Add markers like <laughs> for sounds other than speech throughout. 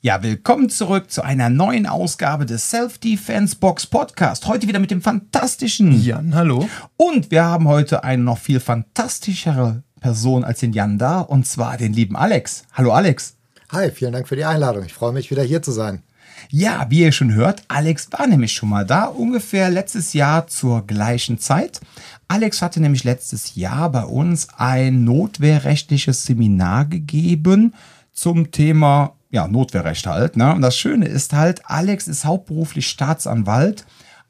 Ja, willkommen zurück zu einer neuen Ausgabe des Self-Defense Box Podcast. Heute wieder mit dem fantastischen Jan, hallo. Und wir haben heute eine noch viel fantastischere Person als den Jan da, und zwar den lieben Alex. Hallo Alex. Hi, vielen Dank für die Einladung. Ich freue mich, wieder hier zu sein. Ja, wie ihr schon hört, Alex war nämlich schon mal da, ungefähr letztes Jahr zur gleichen Zeit. Alex hatte nämlich letztes Jahr bei uns ein notwehrrechtliches Seminar gegeben zum Thema ja, Notwehrrecht halt. Ne? Und das Schöne ist halt, Alex ist hauptberuflich Staatsanwalt,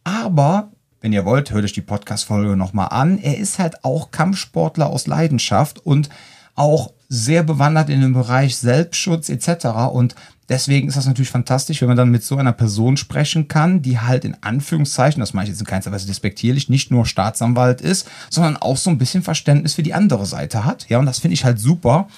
aber wenn ihr wollt, hört euch die Podcast-Folge nochmal an. Er ist halt auch Kampfsportler aus Leidenschaft und auch sehr bewandert in dem Bereich Selbstschutz etc. Und deswegen ist das natürlich fantastisch, wenn man dann mit so einer Person sprechen kann, die halt in Anführungszeichen, das meine ich jetzt in keinster Weise despektierlich, nicht nur Staatsanwalt ist, sondern auch so ein bisschen Verständnis für die andere Seite hat. Ja, und das finde ich halt super.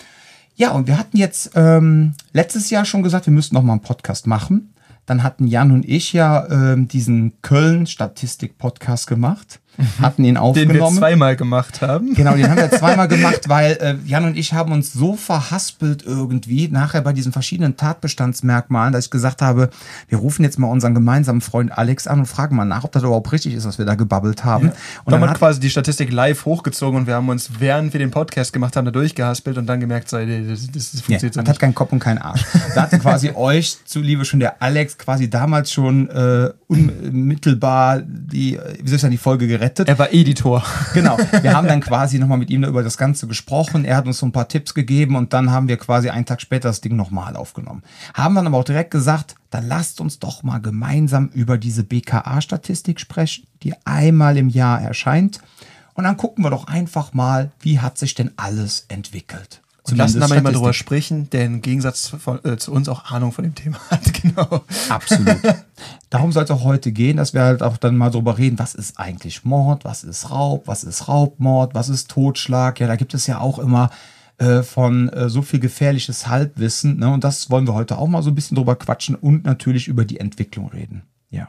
Ja, und wir hatten jetzt ähm, letztes Jahr schon gesagt, wir müssten noch mal einen Podcast machen. Dann hatten Jan und ich ja ähm, diesen Köln-Statistik-Podcast gemacht hatten ihn aufgenommen. Den wir zweimal gemacht haben. Genau, den haben wir zweimal gemacht, weil äh, Jan und ich haben uns so verhaspelt irgendwie nachher bei diesen verschiedenen Tatbestandsmerkmalen, dass ich gesagt habe, wir rufen jetzt mal unseren gemeinsamen Freund Alex an und fragen mal nach, ob das überhaupt richtig ist, was wir da gebabbelt haben. Ja. Und dann, dann hat quasi die Statistik live hochgezogen und wir haben uns, während wir den Podcast gemacht haben, da durchgehaspelt und dann gemerkt, das, das, das funktioniert ja, so nicht. hat keinen Kopf und keinen Arsch. <laughs> Da hatte quasi euch zuliebe schon der Alex quasi damals schon äh, unmittelbar die, wie soll ich sagen, die Folge gerettet. Er war Editor. <laughs> Genau. Wir haben dann quasi nochmal mit ihm über das Ganze gesprochen. Er hat uns so ein paar Tipps gegeben und dann haben wir quasi einen Tag später das Ding nochmal aufgenommen. Haben dann aber auch direkt gesagt, dann lasst uns doch mal gemeinsam über diese BKA-Statistik sprechen, die einmal im Jahr erscheint. Und dann gucken wir doch einfach mal, wie hat sich denn alles entwickelt. Und lassen aber immer drüber sprechen, der im Gegensatz von, äh, zu uns auch Ahnung von dem Thema <laughs> hat. Genau. Absolut. Darum soll es auch heute gehen, dass wir halt auch dann mal drüber reden, was ist eigentlich Mord, was ist Raub, was ist Raubmord, was ist Totschlag. Ja, da gibt es ja auch immer äh, von äh, so viel gefährliches Halbwissen. Ne? Und das wollen wir heute auch mal so ein bisschen drüber quatschen und natürlich über die Entwicklung reden. Ja.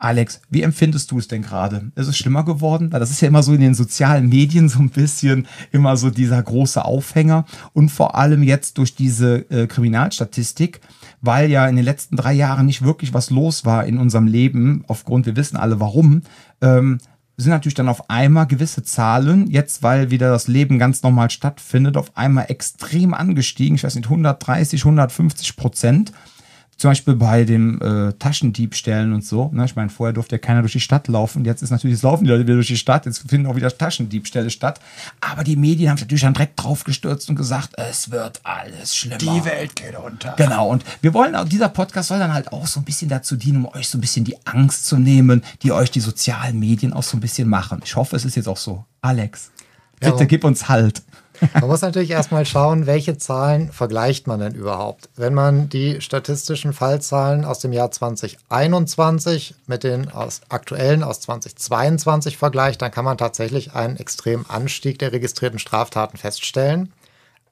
Alex, wie empfindest du es denn gerade? Ist es schlimmer geworden? Weil das ist ja immer so in den sozialen Medien so ein bisschen immer so dieser große Aufhänger und vor allem jetzt durch diese äh, Kriminalstatistik, weil ja in den letzten drei Jahren nicht wirklich was los war in unserem Leben, aufgrund, wir wissen alle warum, ähm, sind natürlich dann auf einmal gewisse Zahlen, jetzt weil wieder das Leben ganz normal stattfindet, auf einmal extrem angestiegen. Ich weiß nicht, 130, 150 Prozent zum Beispiel bei den äh, Taschendiebstählen und so. Ne? Ich meine, vorher durfte ja keiner durch die Stadt laufen. Jetzt ist natürlich, es laufen die Leute wieder durch die Stadt. Jetzt finden auch wieder Taschendiebstähle statt. Aber die Medien haben sich natürlich dann direkt drauf gestürzt und gesagt, es wird alles schlimmer. Die Welt geht unter. Genau. Und wir wollen, auch, dieser Podcast soll dann halt auch so ein bisschen dazu dienen, um euch so ein bisschen die Angst zu nehmen, die euch die sozialen Medien auch so ein bisschen machen. Ich hoffe, es ist jetzt auch so. Alex, bitte ja, gib uns Halt. Man muss natürlich erstmal schauen, welche Zahlen vergleicht man denn überhaupt. Wenn man die statistischen Fallzahlen aus dem Jahr 2021 mit den aus aktuellen aus 2022 vergleicht, dann kann man tatsächlich einen extremen Anstieg der registrierten Straftaten feststellen.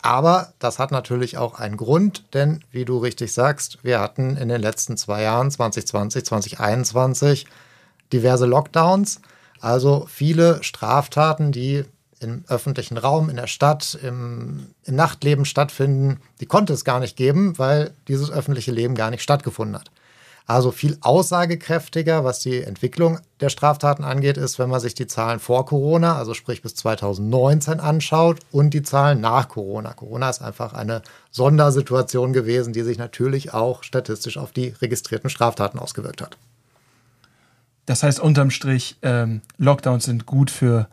Aber das hat natürlich auch einen Grund, denn wie du richtig sagst, wir hatten in den letzten zwei Jahren, 2020, 2021, diverse Lockdowns. Also viele Straftaten, die im öffentlichen Raum, in der Stadt, im, im, Nachtleben stattfinden, die konnte es gar nicht geben, weil dieses öffentliche Leben gar nicht stattgefunden hat. Also viel aussagekräftiger, was die Entwicklung der Straftaten angeht, ist, wenn man sich die Zahlen vor Corona, also sprich bis 2019 anschaut und die Zahlen nach Corona. Corona ist einfach eine Sondersituation gewesen, die sich natürlich auch statistisch auf die registrierten Straftaten ausgewirkt hat. Das heißt unterm Strich, ähm, Lockdowns sind gut für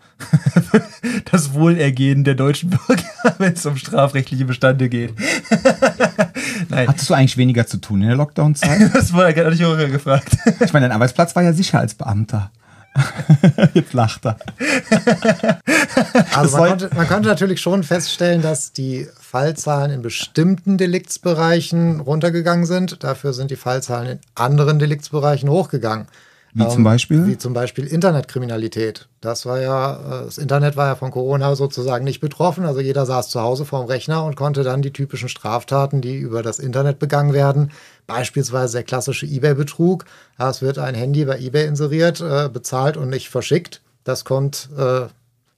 <laughs> das Wohlergehen der deutschen Bürger, <laughs> wenn es um strafrechtliche Bestände geht. <laughs> Nein. Hattest du eigentlich weniger zu tun in der Lockdown-Zeit? das war ja ich auch gefragt. ich meine, dein Arbeitsplatz war ja sicher als Beamter. Jetzt lacht er. Also man konnte, man konnte, natürlich schon feststellen, dass die Fallzahlen in bestimmten Deliktsbereichen runtergegangen sind. Dafür sind die Fallzahlen in anderen Deliktsbereichen hochgegangen. Wie ähm, zum Beispiel? Wie zum Beispiel Internetkriminalität. Das war ja, äh, das Internet war ja von Corona sozusagen nicht betroffen. Also jeder saß zu Hause vorm Rechner und konnte dann die typischen Straftaten, die über das Internet begangen werden, beispielsweise der klassische eBay-Betrug. Ja, es wird ein Handy bei eBay inseriert, äh, bezahlt und nicht verschickt. Das kommt äh,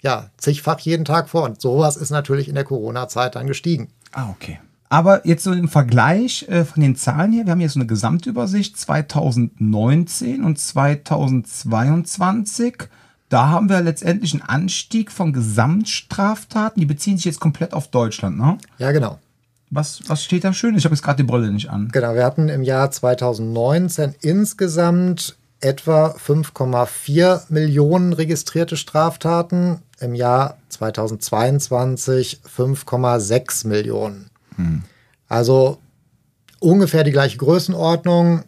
ja zigfach jeden Tag vor. Und sowas ist natürlich in der Corona-Zeit dann gestiegen. Ah, okay. Aber jetzt so im Vergleich äh, von den Zahlen hier, wir haben hier so eine Gesamtübersicht 2019 und 2022. Da haben wir letztendlich einen Anstieg von Gesamtstraftaten. Die beziehen sich jetzt komplett auf Deutschland, ne? Ja, genau. Was, was steht da schön? Ich habe jetzt gerade die Brille nicht an. Genau, wir hatten im Jahr 2019 insgesamt etwa 5,4 Millionen registrierte Straftaten, im Jahr 2022 5,6 Millionen. Hm. Also ungefähr die gleiche Größenordnung.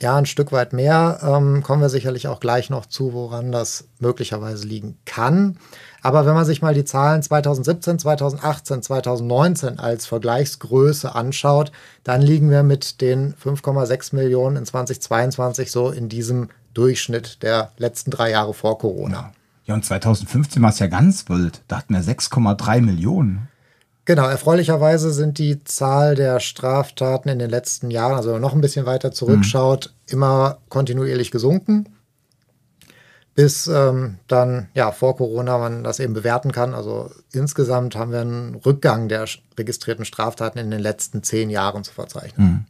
Ja, ein Stück weit mehr. Ähm, kommen wir sicherlich auch gleich noch zu, woran das möglicherweise liegen kann. Aber wenn man sich mal die Zahlen 2017, 2018, 2019 als Vergleichsgröße anschaut, dann liegen wir mit den 5,6 Millionen in 2022 so in diesem Durchschnitt der letzten drei Jahre vor Corona. Ja, ja und 2015 war es ja ganz wild. Da hatten wir 6,3 Millionen. Genau, erfreulicherweise sind die Zahl der Straftaten in den letzten Jahren, also noch ein bisschen weiter zurückschaut, mhm. immer kontinuierlich gesunken. Bis ähm, dann, ja, vor Corona man das eben bewerten kann. Also insgesamt haben wir einen Rückgang der registrierten Straftaten in den letzten zehn Jahren zu verzeichnen. Mhm.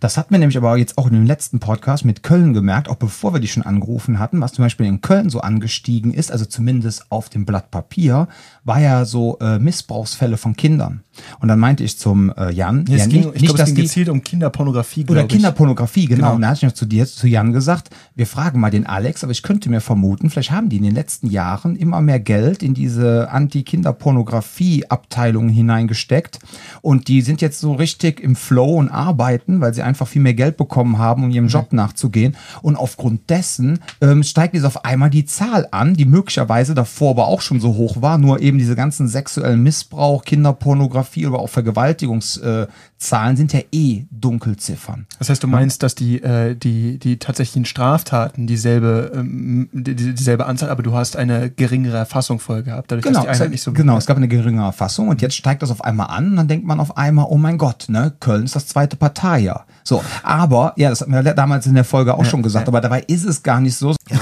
Das hat mir nämlich aber jetzt auch in dem letzten Podcast mit Köln gemerkt, auch bevor wir die schon angerufen hatten, was zum Beispiel in Köln so angestiegen ist, also zumindest auf dem Blatt Papier, war ja so äh, Missbrauchsfälle von Kindern. Und dann meinte ich zum äh, Jan, ja, ja, ging, nicht, ich glaube, es ging gezielt um Kinderpornografie, Oder Kinderpornografie, genau. genau. Und da hatte ich noch zu dir, zu Jan gesagt, wir fragen mal den Alex, aber ich könnte mir vermuten, vielleicht haben die in den letzten Jahren immer mehr Geld in diese Anti-Kinderpornografie-Abteilungen hineingesteckt und die sind jetzt so richtig im Flow und arbeiten, weil sie einfach viel mehr Geld bekommen haben, um ihrem Job mhm. nachzugehen. Und aufgrund dessen ähm, steigt jetzt auf einmal die Zahl an, die möglicherweise davor aber auch schon so hoch war, nur eben diese ganzen sexuellen Missbrauch, Kinderpornografie oder auch Vergewaltigungszahlen sind ja eh Dunkelziffern. Das heißt, du meinst, dass die, äh, die, die tatsächlichen Straftaten dieselbe, ähm, die, dieselbe Anzahl, aber du hast eine geringere Erfassung vorher gehabt, dadurch, genau, dass die nicht so Genau, es gab eine geringere Erfassung und jetzt steigt das auf einmal an und dann denkt man auf einmal, oh mein Gott, ne, Köln ist das zweite Parteijahr. So, aber, ja, das hatten wir damals in der Folge auch ja, schon gesagt, ja. aber dabei ist es gar nicht so. Ja,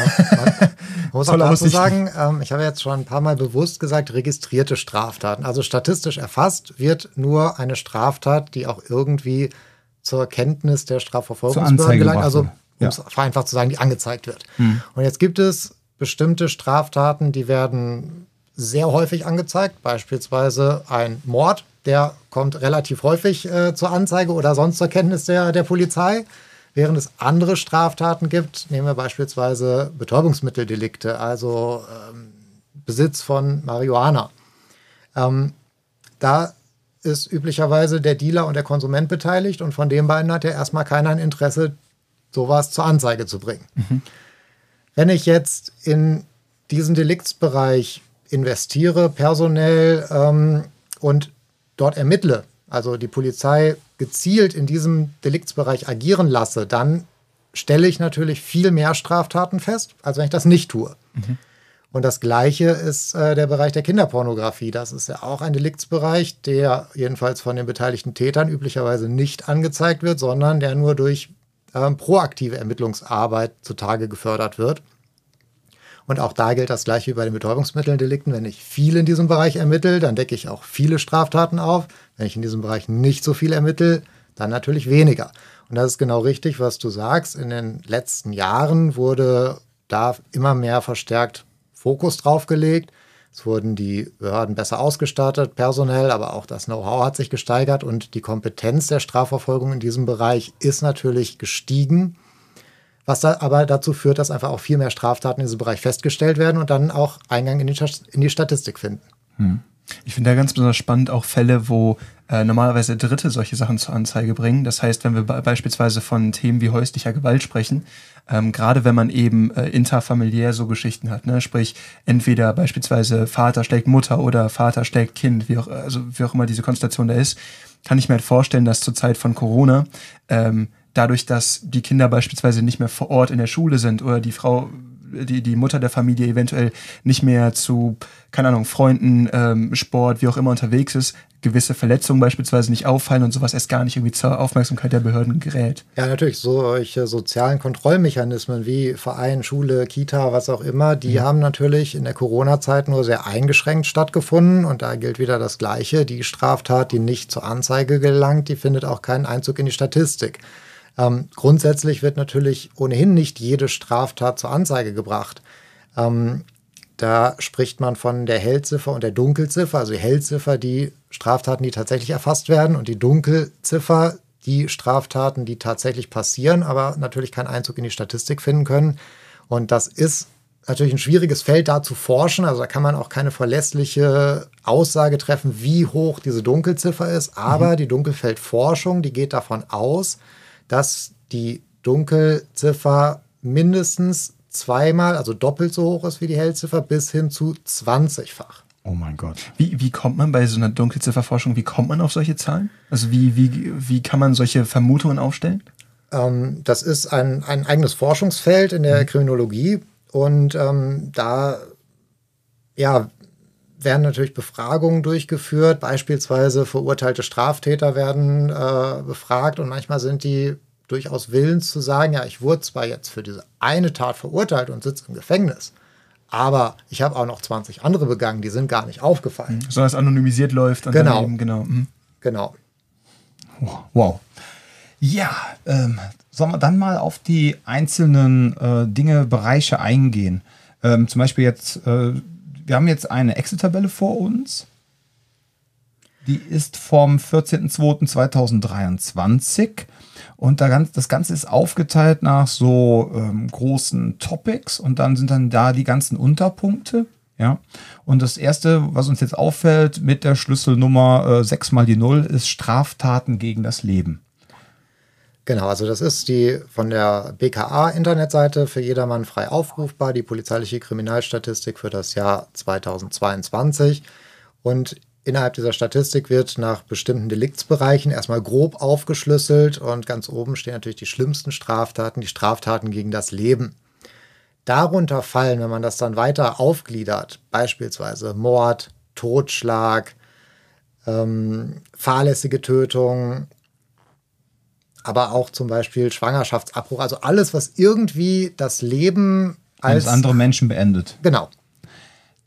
man muss auch dazu sagen, ähm, ich habe jetzt schon ein paar Mal bewusst gesagt, registrierte Straftaten. Also statistisch erfasst wird nur eine Straftat, die auch irgendwie zur Kenntnis der Strafverfolgungsbehörden gelangt. Also, um es vereinfacht zu sagen, die angezeigt wird. Hm. Und jetzt gibt es bestimmte Straftaten, die werden sehr häufig angezeigt, beispielsweise ein Mord der kommt relativ häufig äh, zur Anzeige oder sonst zur Kenntnis der, der Polizei. Während es andere Straftaten gibt, nehmen wir beispielsweise Betäubungsmitteldelikte, also ähm, Besitz von Marihuana. Ähm, da ist üblicherweise der Dealer und der Konsument beteiligt und von den beiden hat ja erstmal keiner ein Interesse, sowas zur Anzeige zu bringen. Mhm. Wenn ich jetzt in diesen Deliktsbereich investiere, personell ähm, und dort ermittle, also die Polizei gezielt in diesem Deliktsbereich agieren lasse, dann stelle ich natürlich viel mehr Straftaten fest, als wenn ich das nicht tue. Mhm. Und das Gleiche ist äh, der Bereich der Kinderpornografie. Das ist ja auch ein Deliktsbereich, der jedenfalls von den beteiligten Tätern üblicherweise nicht angezeigt wird, sondern der nur durch äh, proaktive Ermittlungsarbeit zutage gefördert wird. Und auch da gilt das gleiche wie bei den Betäubungsmitteldelikten. Wenn ich viel in diesem Bereich ermittle, dann decke ich auch viele Straftaten auf. Wenn ich in diesem Bereich nicht so viel ermittle, dann natürlich weniger. Und das ist genau richtig, was du sagst. In den letzten Jahren wurde da immer mehr verstärkt Fokus drauf gelegt. Es wurden die Behörden besser ausgestattet, personell, aber auch das Know-how hat sich gesteigert und die Kompetenz der Strafverfolgung in diesem Bereich ist natürlich gestiegen was da aber dazu führt, dass einfach auch viel mehr Straftaten in diesem Bereich festgestellt werden und dann auch Eingang in die, in die Statistik finden. Hm. Ich finde da ganz besonders spannend auch Fälle, wo äh, normalerweise Dritte solche Sachen zur Anzeige bringen. Das heißt, wenn wir beispielsweise von Themen wie häuslicher Gewalt sprechen, ähm, gerade wenn man eben äh, interfamiliär so Geschichten hat, ne? sprich entweder beispielsweise Vater schlägt Mutter oder Vater schlägt Kind, wie auch, also wie auch immer diese Konstellation da ist, kann ich mir halt vorstellen, dass zur Zeit von Corona ähm, dadurch, dass die Kinder beispielsweise nicht mehr vor Ort in der Schule sind oder die Frau die, die Mutter der Familie eventuell nicht mehr zu, keine Ahnung, Freunden, ähm, Sport, wie auch immer unterwegs ist, gewisse Verletzungen beispielsweise nicht auffallen und sowas erst gar nicht irgendwie zur Aufmerksamkeit der Behörden gerät. Ja, natürlich. Solche sozialen Kontrollmechanismen wie Verein, Schule, Kita, was auch immer, die mhm. haben natürlich in der Corona-Zeit nur sehr eingeschränkt stattgefunden. Und da gilt wieder das Gleiche. Die Straftat, die nicht zur Anzeige gelangt, die findet auch keinen Einzug in die Statistik. Ähm, grundsätzlich wird natürlich ohnehin nicht jede Straftat zur Anzeige gebracht. Ähm, da spricht man von der Hellziffer und der Dunkelziffer. Also die Hellziffer, die Straftaten, die tatsächlich erfasst werden, und die Dunkelziffer, die Straftaten, die tatsächlich passieren, aber natürlich keinen Einzug in die Statistik finden können. Und das ist natürlich ein schwieriges Feld, da zu forschen. Also da kann man auch keine verlässliche Aussage treffen, wie hoch diese Dunkelziffer ist. Aber mhm. die Dunkelfeldforschung, die geht davon aus, dass die Dunkelziffer mindestens zweimal, also doppelt so hoch ist wie die Hellziffer, bis hin zu 20-fach. Oh mein Gott. Wie, wie kommt man bei so einer Dunkelzifferforschung, wie kommt man auf solche Zahlen? Also wie, wie, wie kann man solche Vermutungen aufstellen? Ähm, das ist ein, ein eigenes Forschungsfeld in der mhm. Kriminologie und ähm, da ja, werden natürlich Befragungen durchgeführt. Beispielsweise verurteilte Straftäter werden äh, befragt und manchmal sind die durchaus willens zu sagen, ja, ich wurde zwar jetzt für diese eine Tat verurteilt und sitze im Gefängnis, aber ich habe auch noch 20 andere begangen, die sind gar nicht aufgefallen. Mhm. Sondern es anonymisiert läuft. genau. Eben, genau. Mhm. Genau. Wow. Ja, ähm, sollen wir dann mal auf die einzelnen äh, Dinge, Bereiche eingehen? Ähm, zum Beispiel jetzt, äh, wir haben jetzt eine Excel-Tabelle vor uns. Die ist vom 14.02.2023. Und das Ganze ist aufgeteilt nach so ähm, großen Topics und dann sind dann da die ganzen Unterpunkte. Ja. Und das erste, was uns jetzt auffällt mit der Schlüsselnummer äh, 6 mal die 0, ist Straftaten gegen das Leben. Genau, also das ist die von der BKA-Internetseite für jedermann frei aufrufbar, die polizeiliche Kriminalstatistik für das Jahr 2022. Und Innerhalb dieser Statistik wird nach bestimmten Deliktsbereichen erstmal grob aufgeschlüsselt und ganz oben stehen natürlich die schlimmsten Straftaten, die Straftaten gegen das Leben. Darunter fallen, wenn man das dann weiter aufgliedert, beispielsweise Mord, Totschlag, ähm, fahrlässige Tötung, aber auch zum Beispiel Schwangerschaftsabbruch, also alles, was irgendwie das Leben als andere Menschen beendet. Genau.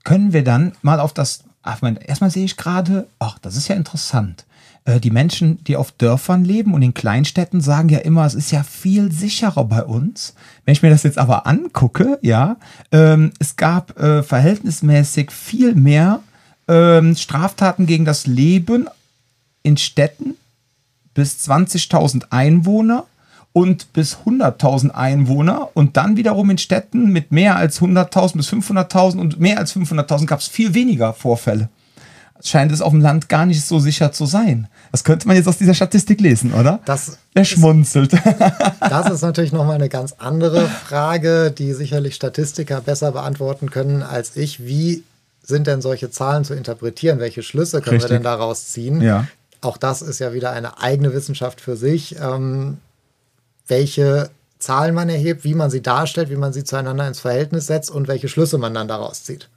Können wir dann mal auf das Ach, mein, erstmal sehe ich gerade, ach, das ist ja interessant. Äh, die Menschen, die auf Dörfern leben und in Kleinstädten, sagen ja immer, es ist ja viel sicherer bei uns. Wenn ich mir das jetzt aber angucke, ja, ähm, es gab äh, verhältnismäßig viel mehr ähm, Straftaten gegen das Leben in Städten bis 20.000 Einwohner und bis 100.000 Einwohner und dann wiederum in Städten mit mehr als 100.000 bis 500.000 und mehr als 500.000 gab es viel weniger Vorfälle. Scheint es auf dem Land gar nicht so sicher zu sein. Das könnte man jetzt aus dieser Statistik lesen, oder? Das er schmunzelt. <laughs> das ist natürlich nochmal eine ganz andere Frage, die sicherlich Statistiker besser beantworten können als ich. Wie sind denn solche Zahlen zu interpretieren? Welche Schlüsse können Richtig. wir denn daraus ziehen? Ja. Auch das ist ja wieder eine eigene Wissenschaft für sich. Ähm, welche Zahlen man erhebt, wie man sie darstellt, wie man sie zueinander ins Verhältnis setzt und welche Schlüsse man dann daraus zieht.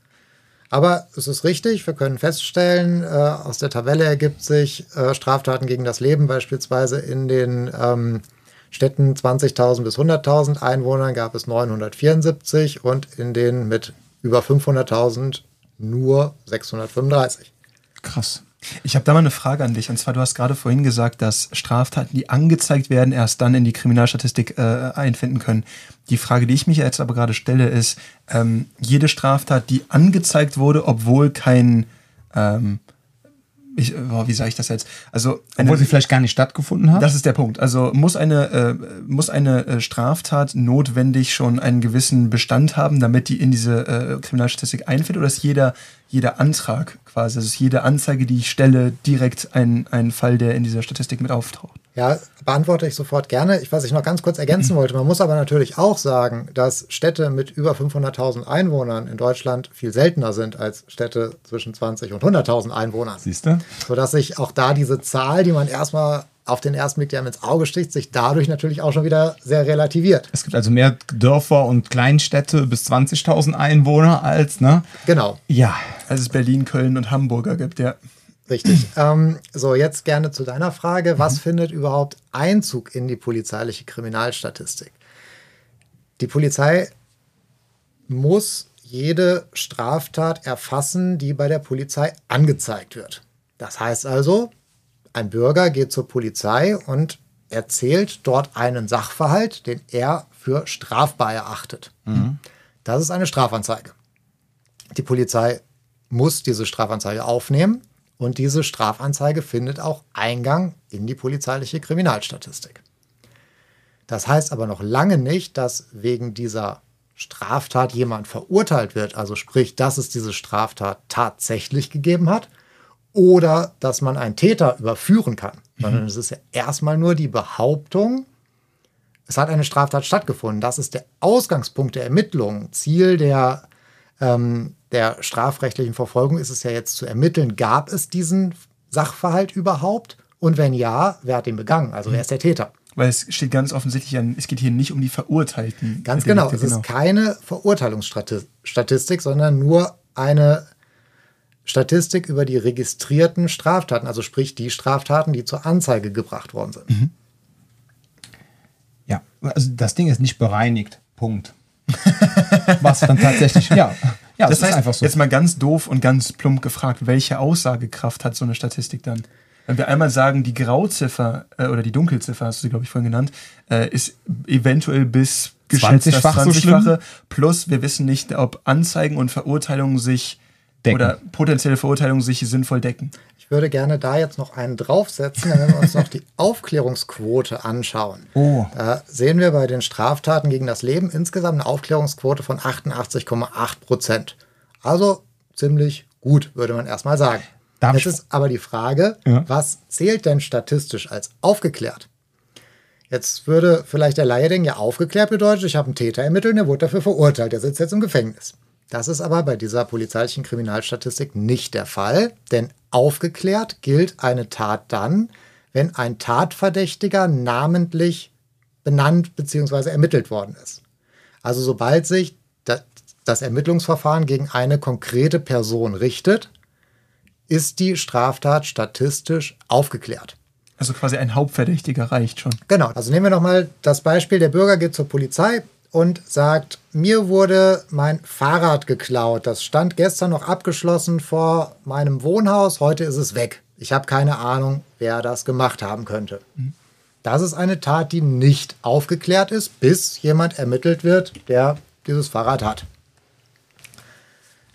Aber es ist richtig, wir können feststellen, äh, aus der Tabelle ergibt sich äh, Straftaten gegen das Leben beispielsweise in den ähm, Städten 20.000 bis 100.000 Einwohnern gab es 974 und in denen mit über 500.000 nur 635. Krass. Ich habe da mal eine Frage an dich. Und zwar, du hast gerade vorhin gesagt, dass Straftaten, die angezeigt werden, erst dann in die Kriminalstatistik äh, einfinden können. Die Frage, die ich mich jetzt aber gerade stelle, ist, ähm, jede Straftat, die angezeigt wurde, obwohl kein ähm, ich, oh, wie sage ich das jetzt? Also eine, obwohl sie vielleicht gar nicht stattgefunden hat. Das ist der Punkt. Also muss eine äh, muss eine äh, Straftat notwendig schon einen gewissen Bestand haben, damit die in diese äh, Kriminalstatistik einfällt, oder ist jeder jeder Antrag quasi, also ist jede Anzeige, die ich stelle, direkt ein ein Fall, der in dieser Statistik mit auftaucht? Ja, beantworte ich sofort gerne. Ich, was ich noch ganz kurz ergänzen wollte, man muss aber natürlich auch sagen, dass Städte mit über 500.000 Einwohnern in Deutschland viel seltener sind als Städte zwischen 20 und 100.000 Einwohnern. Siehst du? Sodass sich auch da diese Zahl, die man erstmal auf den ersten Blick, der einem ins Auge sticht, sich dadurch natürlich auch schon wieder sehr relativiert. Es gibt also mehr Dörfer und Kleinstädte bis 20.000 Einwohner als, ne? Genau. Ja. Als es Berlin, Köln und Hamburger gibt, ja. Richtig. ähm, so, jetzt gerne zu deiner Frage. Was mhm. findet überhaupt Einzug in die polizeiliche Kriminalstatistik? Die Polizei muss jede Straftat erfassen, die bei der Polizei angezeigt wird. Das heißt also, ein Bürger geht zur Polizei und erzählt dort einen Sachverhalt, den er für strafbar erachtet. Mhm. Das ist eine Strafanzeige. Die Polizei muss diese Strafanzeige aufnehmen und diese Strafanzeige findet auch Eingang in die polizeiliche Kriminalstatistik. Das heißt aber noch lange nicht, dass wegen dieser Straftat jemand verurteilt wird, also sprich, dass es diese Straftat tatsächlich gegeben hat, oder dass man einen Täter überführen kann, mhm. sondern es ist ja erstmal nur die Behauptung, es hat eine Straftat stattgefunden. Das ist der Ausgangspunkt der Ermittlungen. Ziel der, ähm, der strafrechtlichen Verfolgung ist es ja jetzt zu ermitteln, gab es diesen Sachverhalt überhaupt? Und wenn ja, wer hat ihn begangen? Also wer ist der Täter? Weil es steht ganz offensichtlich an, es geht hier nicht um die Verurteilten. Ganz genau, es genau. ist keine Verurteilungsstatistik, sondern nur eine Statistik über die registrierten Straftaten, also sprich die Straftaten, die zur Anzeige gebracht worden sind. Mhm. Ja, also das Ding ist nicht bereinigt. Punkt. <laughs> Was dann tatsächlich, ja. Ja, das, das heißt, einfach so. Jetzt mal ganz doof und ganz plump gefragt, welche Aussagekraft hat so eine Statistik dann? Wenn wir einmal sagen, die Grauziffer äh, oder die Dunkelziffer, hast du sie, glaube ich, vorhin genannt, äh, ist eventuell bis geschätzt 20-fach 20 so plus wir wissen nicht, ob Anzeigen und Verurteilungen sich decken. oder potenzielle Verurteilungen sich sinnvoll decken. Ich würde gerne da jetzt noch einen draufsetzen, wenn wir uns noch die Aufklärungsquote anschauen. Oh. Da sehen wir bei den Straftaten gegen das Leben insgesamt eine Aufklärungsquote von 88,8 Prozent. Also ziemlich gut, würde man erstmal sagen. Darf Jetzt ist aber die Frage, ja. was zählt denn statistisch als aufgeklärt? Jetzt würde vielleicht der Laie denken, ja, aufgeklärt bedeutet, ich habe einen Täter ermittelt, der wurde dafür verurteilt, der sitzt jetzt im Gefängnis. Das ist aber bei dieser polizeilichen Kriminalstatistik nicht der Fall, denn aufgeklärt gilt eine Tat dann, wenn ein Tatverdächtiger namentlich benannt bzw. ermittelt worden ist. Also sobald sich das Ermittlungsverfahren gegen eine konkrete Person richtet, ist die Straftat statistisch aufgeklärt. Also quasi ein Hauptverdächtiger reicht schon. Genau. Also nehmen wir nochmal das Beispiel, der Bürger geht zur Polizei, und sagt, mir wurde mein Fahrrad geklaut. Das stand gestern noch abgeschlossen vor meinem Wohnhaus, heute ist es weg. Ich habe keine Ahnung, wer das gemacht haben könnte. Das ist eine Tat, die nicht aufgeklärt ist, bis jemand ermittelt wird, der dieses Fahrrad hat.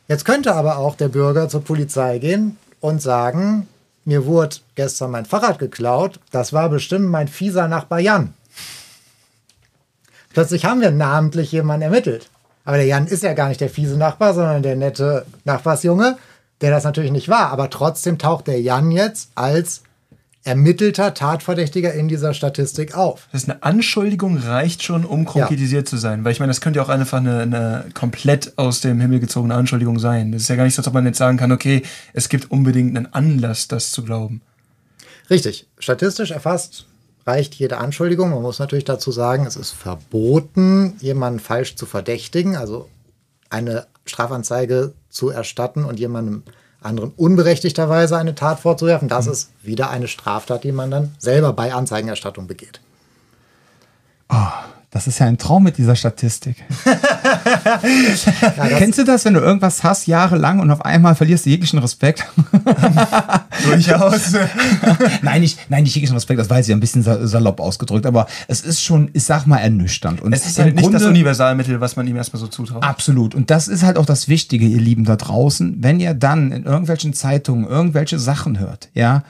Jetzt könnte aber auch der Bürger zur Polizei gehen und sagen, mir wurde gestern mein Fahrrad geklaut, das war bestimmt mein fieser Nachbar Jan. Plötzlich haben wir namentlich jemanden ermittelt. Aber der Jan ist ja gar nicht der fiese Nachbar, sondern der nette Nachbarsjunge, der das natürlich nicht war. Aber trotzdem taucht der Jan jetzt als ermittelter Tatverdächtiger in dieser Statistik auf. Das ist eine Anschuldigung reicht schon, um konkretisiert ja. zu sein. Weil ich meine, das könnte ja auch einfach eine, eine, komplett aus dem Himmel gezogene Anschuldigung sein. Das ist ja gar nicht so, als ob man jetzt sagen kann, okay, es gibt unbedingt einen Anlass, das zu glauben. Richtig. Statistisch erfasst reicht jede Anschuldigung. Man muss natürlich dazu sagen, es ist verboten, jemanden falsch zu verdächtigen, also eine Strafanzeige zu erstatten und jemandem anderen unberechtigterweise eine Tat vorzuwerfen. Das mhm. ist wieder eine Straftat, die man dann selber bei Anzeigenerstattung begeht. Oh, das ist ja ein Traum mit dieser Statistik. <laughs> ja, Kennst du das, wenn du irgendwas hast, jahrelang und auf einmal verlierst du jeglichen Respekt? <laughs> Durchaus. <laughs> nein, nicht, nein, nicht jeglichen Respekt, das war jetzt ja ein bisschen salopp ausgedrückt, aber es ist schon, ich sag mal, ernüchternd. Und es ist halt nicht Grunde, das Universalmittel, was man ihm erstmal so zutraut. Absolut. Und das ist halt auch das Wichtige, ihr Lieben da draußen, wenn ihr dann in irgendwelchen Zeitungen irgendwelche Sachen hört, ja,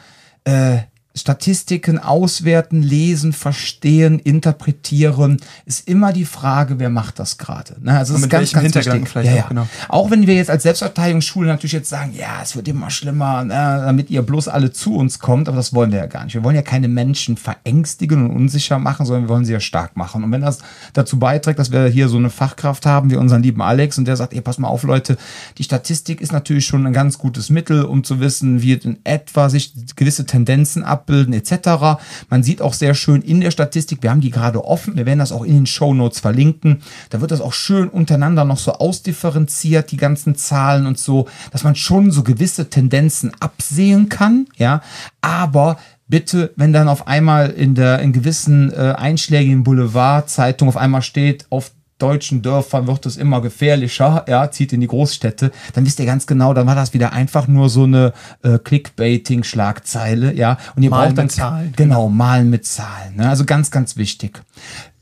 äh, Statistiken auswerten, lesen, verstehen, interpretieren, ist immer die Frage, wer macht das gerade. Ne? Also das ist ganz, ganz wichtig. Vielleicht ja, ja. Auch, genau. auch wenn wir jetzt als Selbstverteidigungsschule natürlich jetzt sagen, ja, es wird immer schlimmer, ne? damit ihr bloß alle zu uns kommt, aber das wollen wir ja gar nicht. Wir wollen ja keine Menschen verängstigen und unsicher machen, sondern wir wollen sie ja stark machen. Und wenn das dazu beiträgt, dass wir hier so eine Fachkraft haben wie unseren lieben Alex und der sagt, ey, pass mal auf, Leute, die Statistik ist natürlich schon ein ganz gutes Mittel, um zu wissen, wie in etwa sich gewisse Tendenzen ab abbilden etc. Man sieht auch sehr schön in der Statistik, wir haben die gerade offen, wir werden das auch in den Show Notes verlinken, da wird das auch schön untereinander noch so ausdifferenziert, die ganzen Zahlen und so, dass man schon so gewisse Tendenzen absehen kann, ja, aber bitte, wenn dann auf einmal in der in gewissen äh, einschlägigen Boulevardzeitungen auf einmal steht, auf deutschen Dörfern wird es immer gefährlicher, ja, zieht in die Großstädte, dann wisst ihr ganz genau, dann war das wieder einfach nur so eine äh, Clickbaiting-Schlagzeile, ja. Und ihr Malen braucht dann mit Zahlen, Genau, malen mit Zahlen. Ne? Also ganz, ganz wichtig.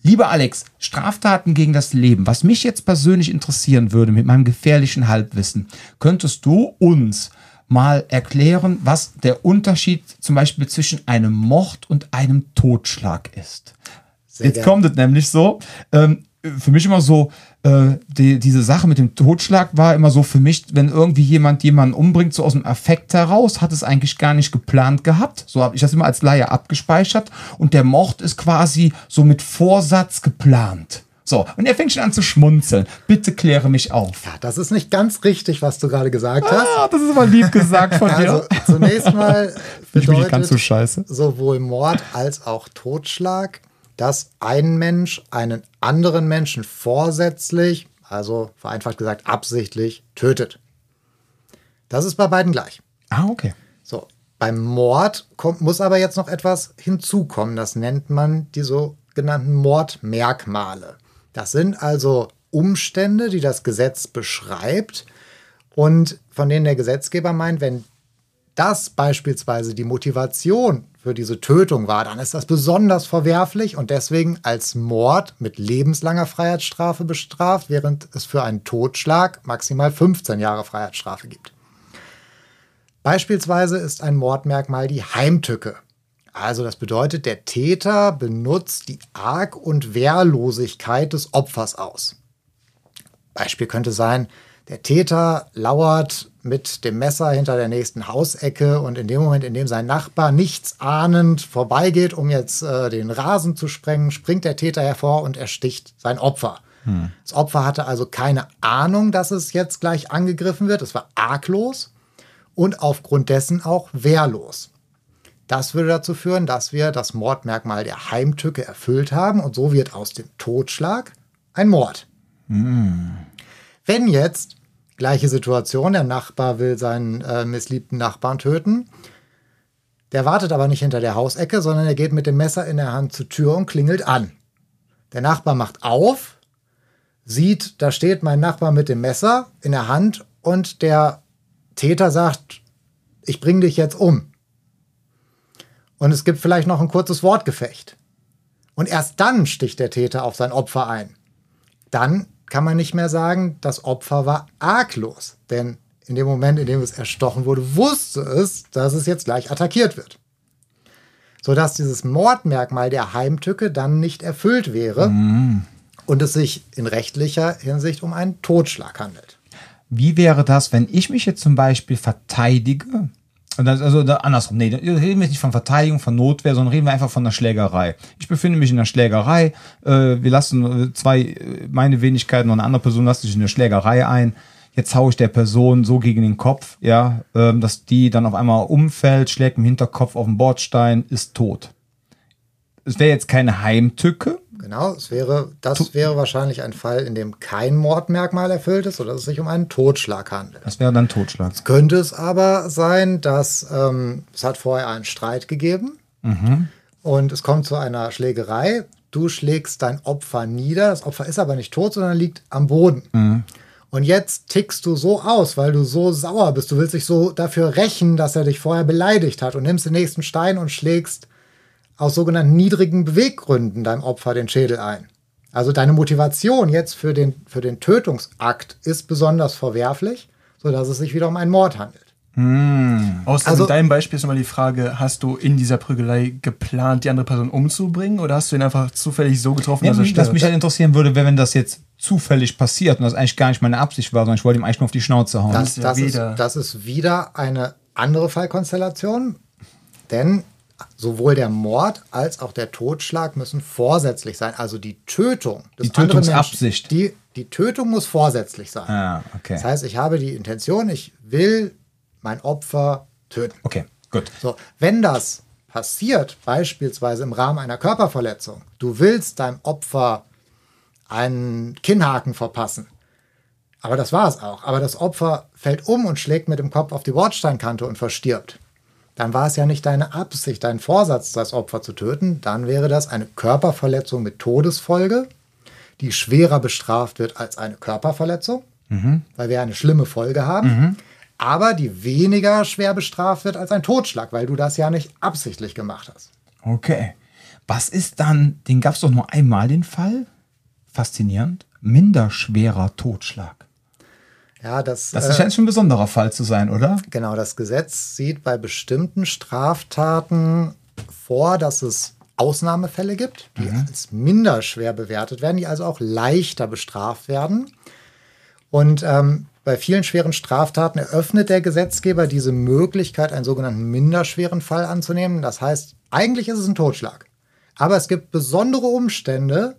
Lieber Alex, Straftaten gegen das Leben. Was mich jetzt persönlich interessieren würde mit meinem gefährlichen Halbwissen, könntest du uns mal erklären, was der Unterschied zum Beispiel zwischen einem Mord und einem Totschlag ist? Sehr Jetzt gerne. kommt es nämlich so. Ähm, für mich immer so, äh, die, diese Sache mit dem Totschlag war immer so für mich, wenn irgendwie jemand jemanden umbringt, so aus dem Affekt heraus, hat es eigentlich gar nicht geplant gehabt. So habe ich das immer als Laie abgespeichert. Und der Mord ist quasi so mit Vorsatz geplant. So, und er fängt schon an zu schmunzeln. Bitte kläre mich auf. Ja, das ist nicht ganz richtig, was du gerade gesagt hast. Ah, das ist aber lieb gesagt von dir. Also zunächst mal ich bin nicht ganz so bedeutet scheiße. sowohl Mord als auch Totschlag, dass ein Mensch einen anderen Menschen vorsätzlich, also vereinfacht gesagt absichtlich, tötet. Das ist bei beiden gleich. Ah, okay. So, beim Mord kommt, muss aber jetzt noch etwas hinzukommen. Das nennt man die sogenannten Mordmerkmale. Das sind also Umstände, die das Gesetz beschreibt und von denen der Gesetzgeber meint, wenn das beispielsweise die Motivation für diese Tötung war, dann ist das besonders verwerflich und deswegen als Mord mit lebenslanger Freiheitsstrafe bestraft, während es für einen Totschlag maximal 15 Jahre Freiheitsstrafe gibt. Beispielsweise ist ein Mordmerkmal die Heimtücke. Also das bedeutet, der Täter benutzt die Arg- und Wehrlosigkeit des Opfers aus. Beispiel könnte sein, der Täter lauert mit dem Messer hinter der nächsten Hausecke und in dem Moment, in dem sein Nachbar nichts ahnend vorbeigeht, um jetzt äh, den Rasen zu sprengen, springt der Täter hervor und ersticht sein Opfer. Das Opfer hatte also keine Ahnung, dass es jetzt gleich angegriffen wird. Es war arglos und aufgrund dessen auch wehrlos. Das würde dazu führen, dass wir das Mordmerkmal der Heimtücke erfüllt haben und so wird aus dem Totschlag ein Mord. Wenn jetzt, gleiche Situation, der Nachbar will seinen äh, missliebten Nachbarn töten, der wartet aber nicht hinter der Hausecke, sondern er geht mit dem Messer in der Hand zur Tür und klingelt an. Der Nachbar macht auf, sieht, da steht mein Nachbar mit dem Messer in der Hand und der Täter sagt, ich bringe dich jetzt um. Und es gibt vielleicht noch ein kurzes Wortgefecht. Und erst dann sticht der Täter auf sein Opfer ein. Dann kann man nicht mehr sagen, das Opfer war arglos. Denn in dem Moment, in dem es erstochen wurde, wusste es, dass es jetzt gleich attackiert wird. Sodass dieses Mordmerkmal der Heimtücke dann nicht erfüllt wäre und es sich in rechtlicher Hinsicht um einen Totschlag handelt. Wie wäre das, wenn ich mich jetzt zum Beispiel verteidige? Also andersrum, nee, reden wir nicht von Verteidigung, von Notwehr, sondern reden wir einfach von einer Schlägerei. Ich befinde mich in einer Schlägerei, äh, wir lassen äh, zwei, äh, meine Wenigkeiten und eine andere Person lassen sich in eine Schlägerei ein. Jetzt haue ich der Person so gegen den Kopf, ja, ähm, dass die dann auf einmal umfällt, schlägt im Hinterkopf auf den Bordstein, ist tot. Es wäre jetzt keine Heimtücke, Genau, es wäre, das wäre wahrscheinlich ein Fall, in dem kein Mordmerkmal erfüllt ist oder es sich um einen Totschlag handelt. das wäre dann Totschlag. Könnte es aber sein, dass ähm, es hat vorher einen Streit gegeben und es kommt zu einer Schlägerei. Du schlägst dein Opfer nieder. Das Opfer ist aber nicht tot, sondern liegt am Boden. Und jetzt tickst du so aus, weil du so sauer bist. Du willst dich so dafür rächen, dass er dich vorher beleidigt hat und nimmst den nächsten Stein und schlägst aus sogenannten niedrigen Beweggründen deinem Opfer den Schädel ein. Also deine Motivation jetzt für den, für den Tötungsakt ist besonders verwerflich, sodass es sich wieder um einen Mord handelt. Außer Also- in deinem Beispiel ist immer die Frage, hast du in dieser Prügelei geplant, die andere Person umzubringen oder hast du ihn einfach zufällig so getroffen, Ja, dass er was stirbt? mich halt interessieren würde, wäre, wenn das jetzt zufällig passiert und das eigentlich gar nicht meine Absicht war, sondern ich wollte ihm eigentlich nur auf die Schnauze hauen. Das, ist ja das, ist, wieder- das ist wieder eine andere Fallkonstellation, denn sowohl der Mord als auch der Totschlag müssen vorsätzlich sein. Also die Tötung des Die Tötungsabsicht. Menschen, die, die Tötung muss vorsätzlich sein. Ah, okay. Das heißt, ich habe die Intention, ich will mein Opfer töten. Okay, gut. So, wenn das passiert, beispielsweise im Rahmen einer Körperverletzung, du willst deinem Opfer einen Kinnhaken verpassen, aber das war es auch, aber das Opfer fällt um und schlägt mit dem Kopf auf die Bordsteinkante und verstirbt, dann war es ja nicht deine Absicht, dein Vorsatz, das Opfer zu töten, dann wäre das eine Körperverletzung mit Todesfolge, die schwerer bestraft wird als eine Körperverletzung, mhm. weil wir eine schlimme Folge haben. Mhm aber die weniger schwer bestraft wird als ein Totschlag, weil du das ja nicht absichtlich gemacht hast. Okay. Was ist dann, den gab es doch nur einmal den Fall? Faszinierend. Minderschwerer Totschlag. Ja, das, das äh, scheint schon ein besonderer Fall zu sein, oder? Genau, das Gesetz sieht bei bestimmten Straftaten vor, dass es Ausnahmefälle gibt, die mhm. als minder schwer bewertet werden, die also auch leichter bestraft werden. Und ähm, bei vielen schweren Straftaten eröffnet der Gesetzgeber diese Möglichkeit, einen sogenannten minderschweren Fall anzunehmen. Das heißt, eigentlich ist es ein Totschlag. Aber es gibt besondere Umstände,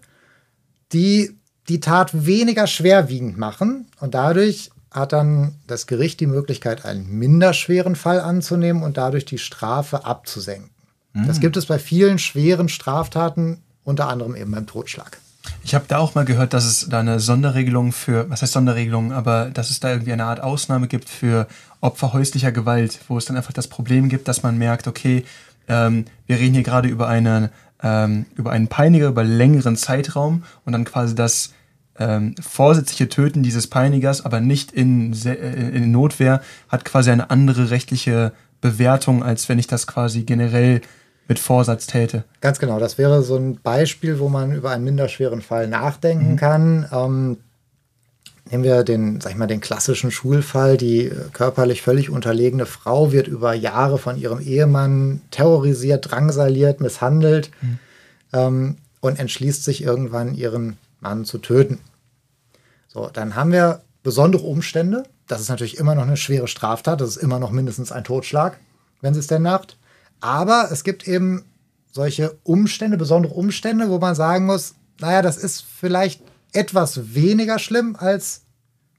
die die Tat weniger schwerwiegend machen. Und dadurch hat dann das Gericht die Möglichkeit, einen minderschweren Fall anzunehmen und dadurch die Strafe abzusenken. Mhm. Das gibt es bei vielen schweren Straftaten, unter anderem eben beim Totschlag. Ich habe da auch mal gehört, dass es da eine Sonderregelung für, was heißt Sonderregelung, aber dass es da irgendwie eine Art Ausnahme gibt für Opfer häuslicher Gewalt, wo es dann einfach das Problem gibt, dass man merkt, okay, ähm, wir reden hier gerade über, eine, ähm, über einen Peiniger, über längeren Zeitraum und dann quasi das ähm, vorsätzliche Töten dieses Peinigers, aber nicht in, äh, in Notwehr, hat quasi eine andere rechtliche Bewertung, als wenn ich das quasi generell mit Vorsatz täte. Ganz genau, das wäre so ein Beispiel, wo man über einen minderschweren Fall nachdenken mhm. kann. Ähm, nehmen wir den, sag ich mal, den klassischen Schulfall. Die körperlich völlig unterlegene Frau wird über Jahre von ihrem Ehemann terrorisiert, drangsaliert, misshandelt mhm. ähm, und entschließt sich irgendwann, ihren Mann zu töten. So, dann haben wir besondere Umstände. Das ist natürlich immer noch eine schwere Straftat. Das ist immer noch mindestens ein Totschlag, wenn sie es denn macht. Aber es gibt eben solche Umstände, besondere Umstände, wo man sagen muss, naja, das ist vielleicht etwas weniger schlimm, als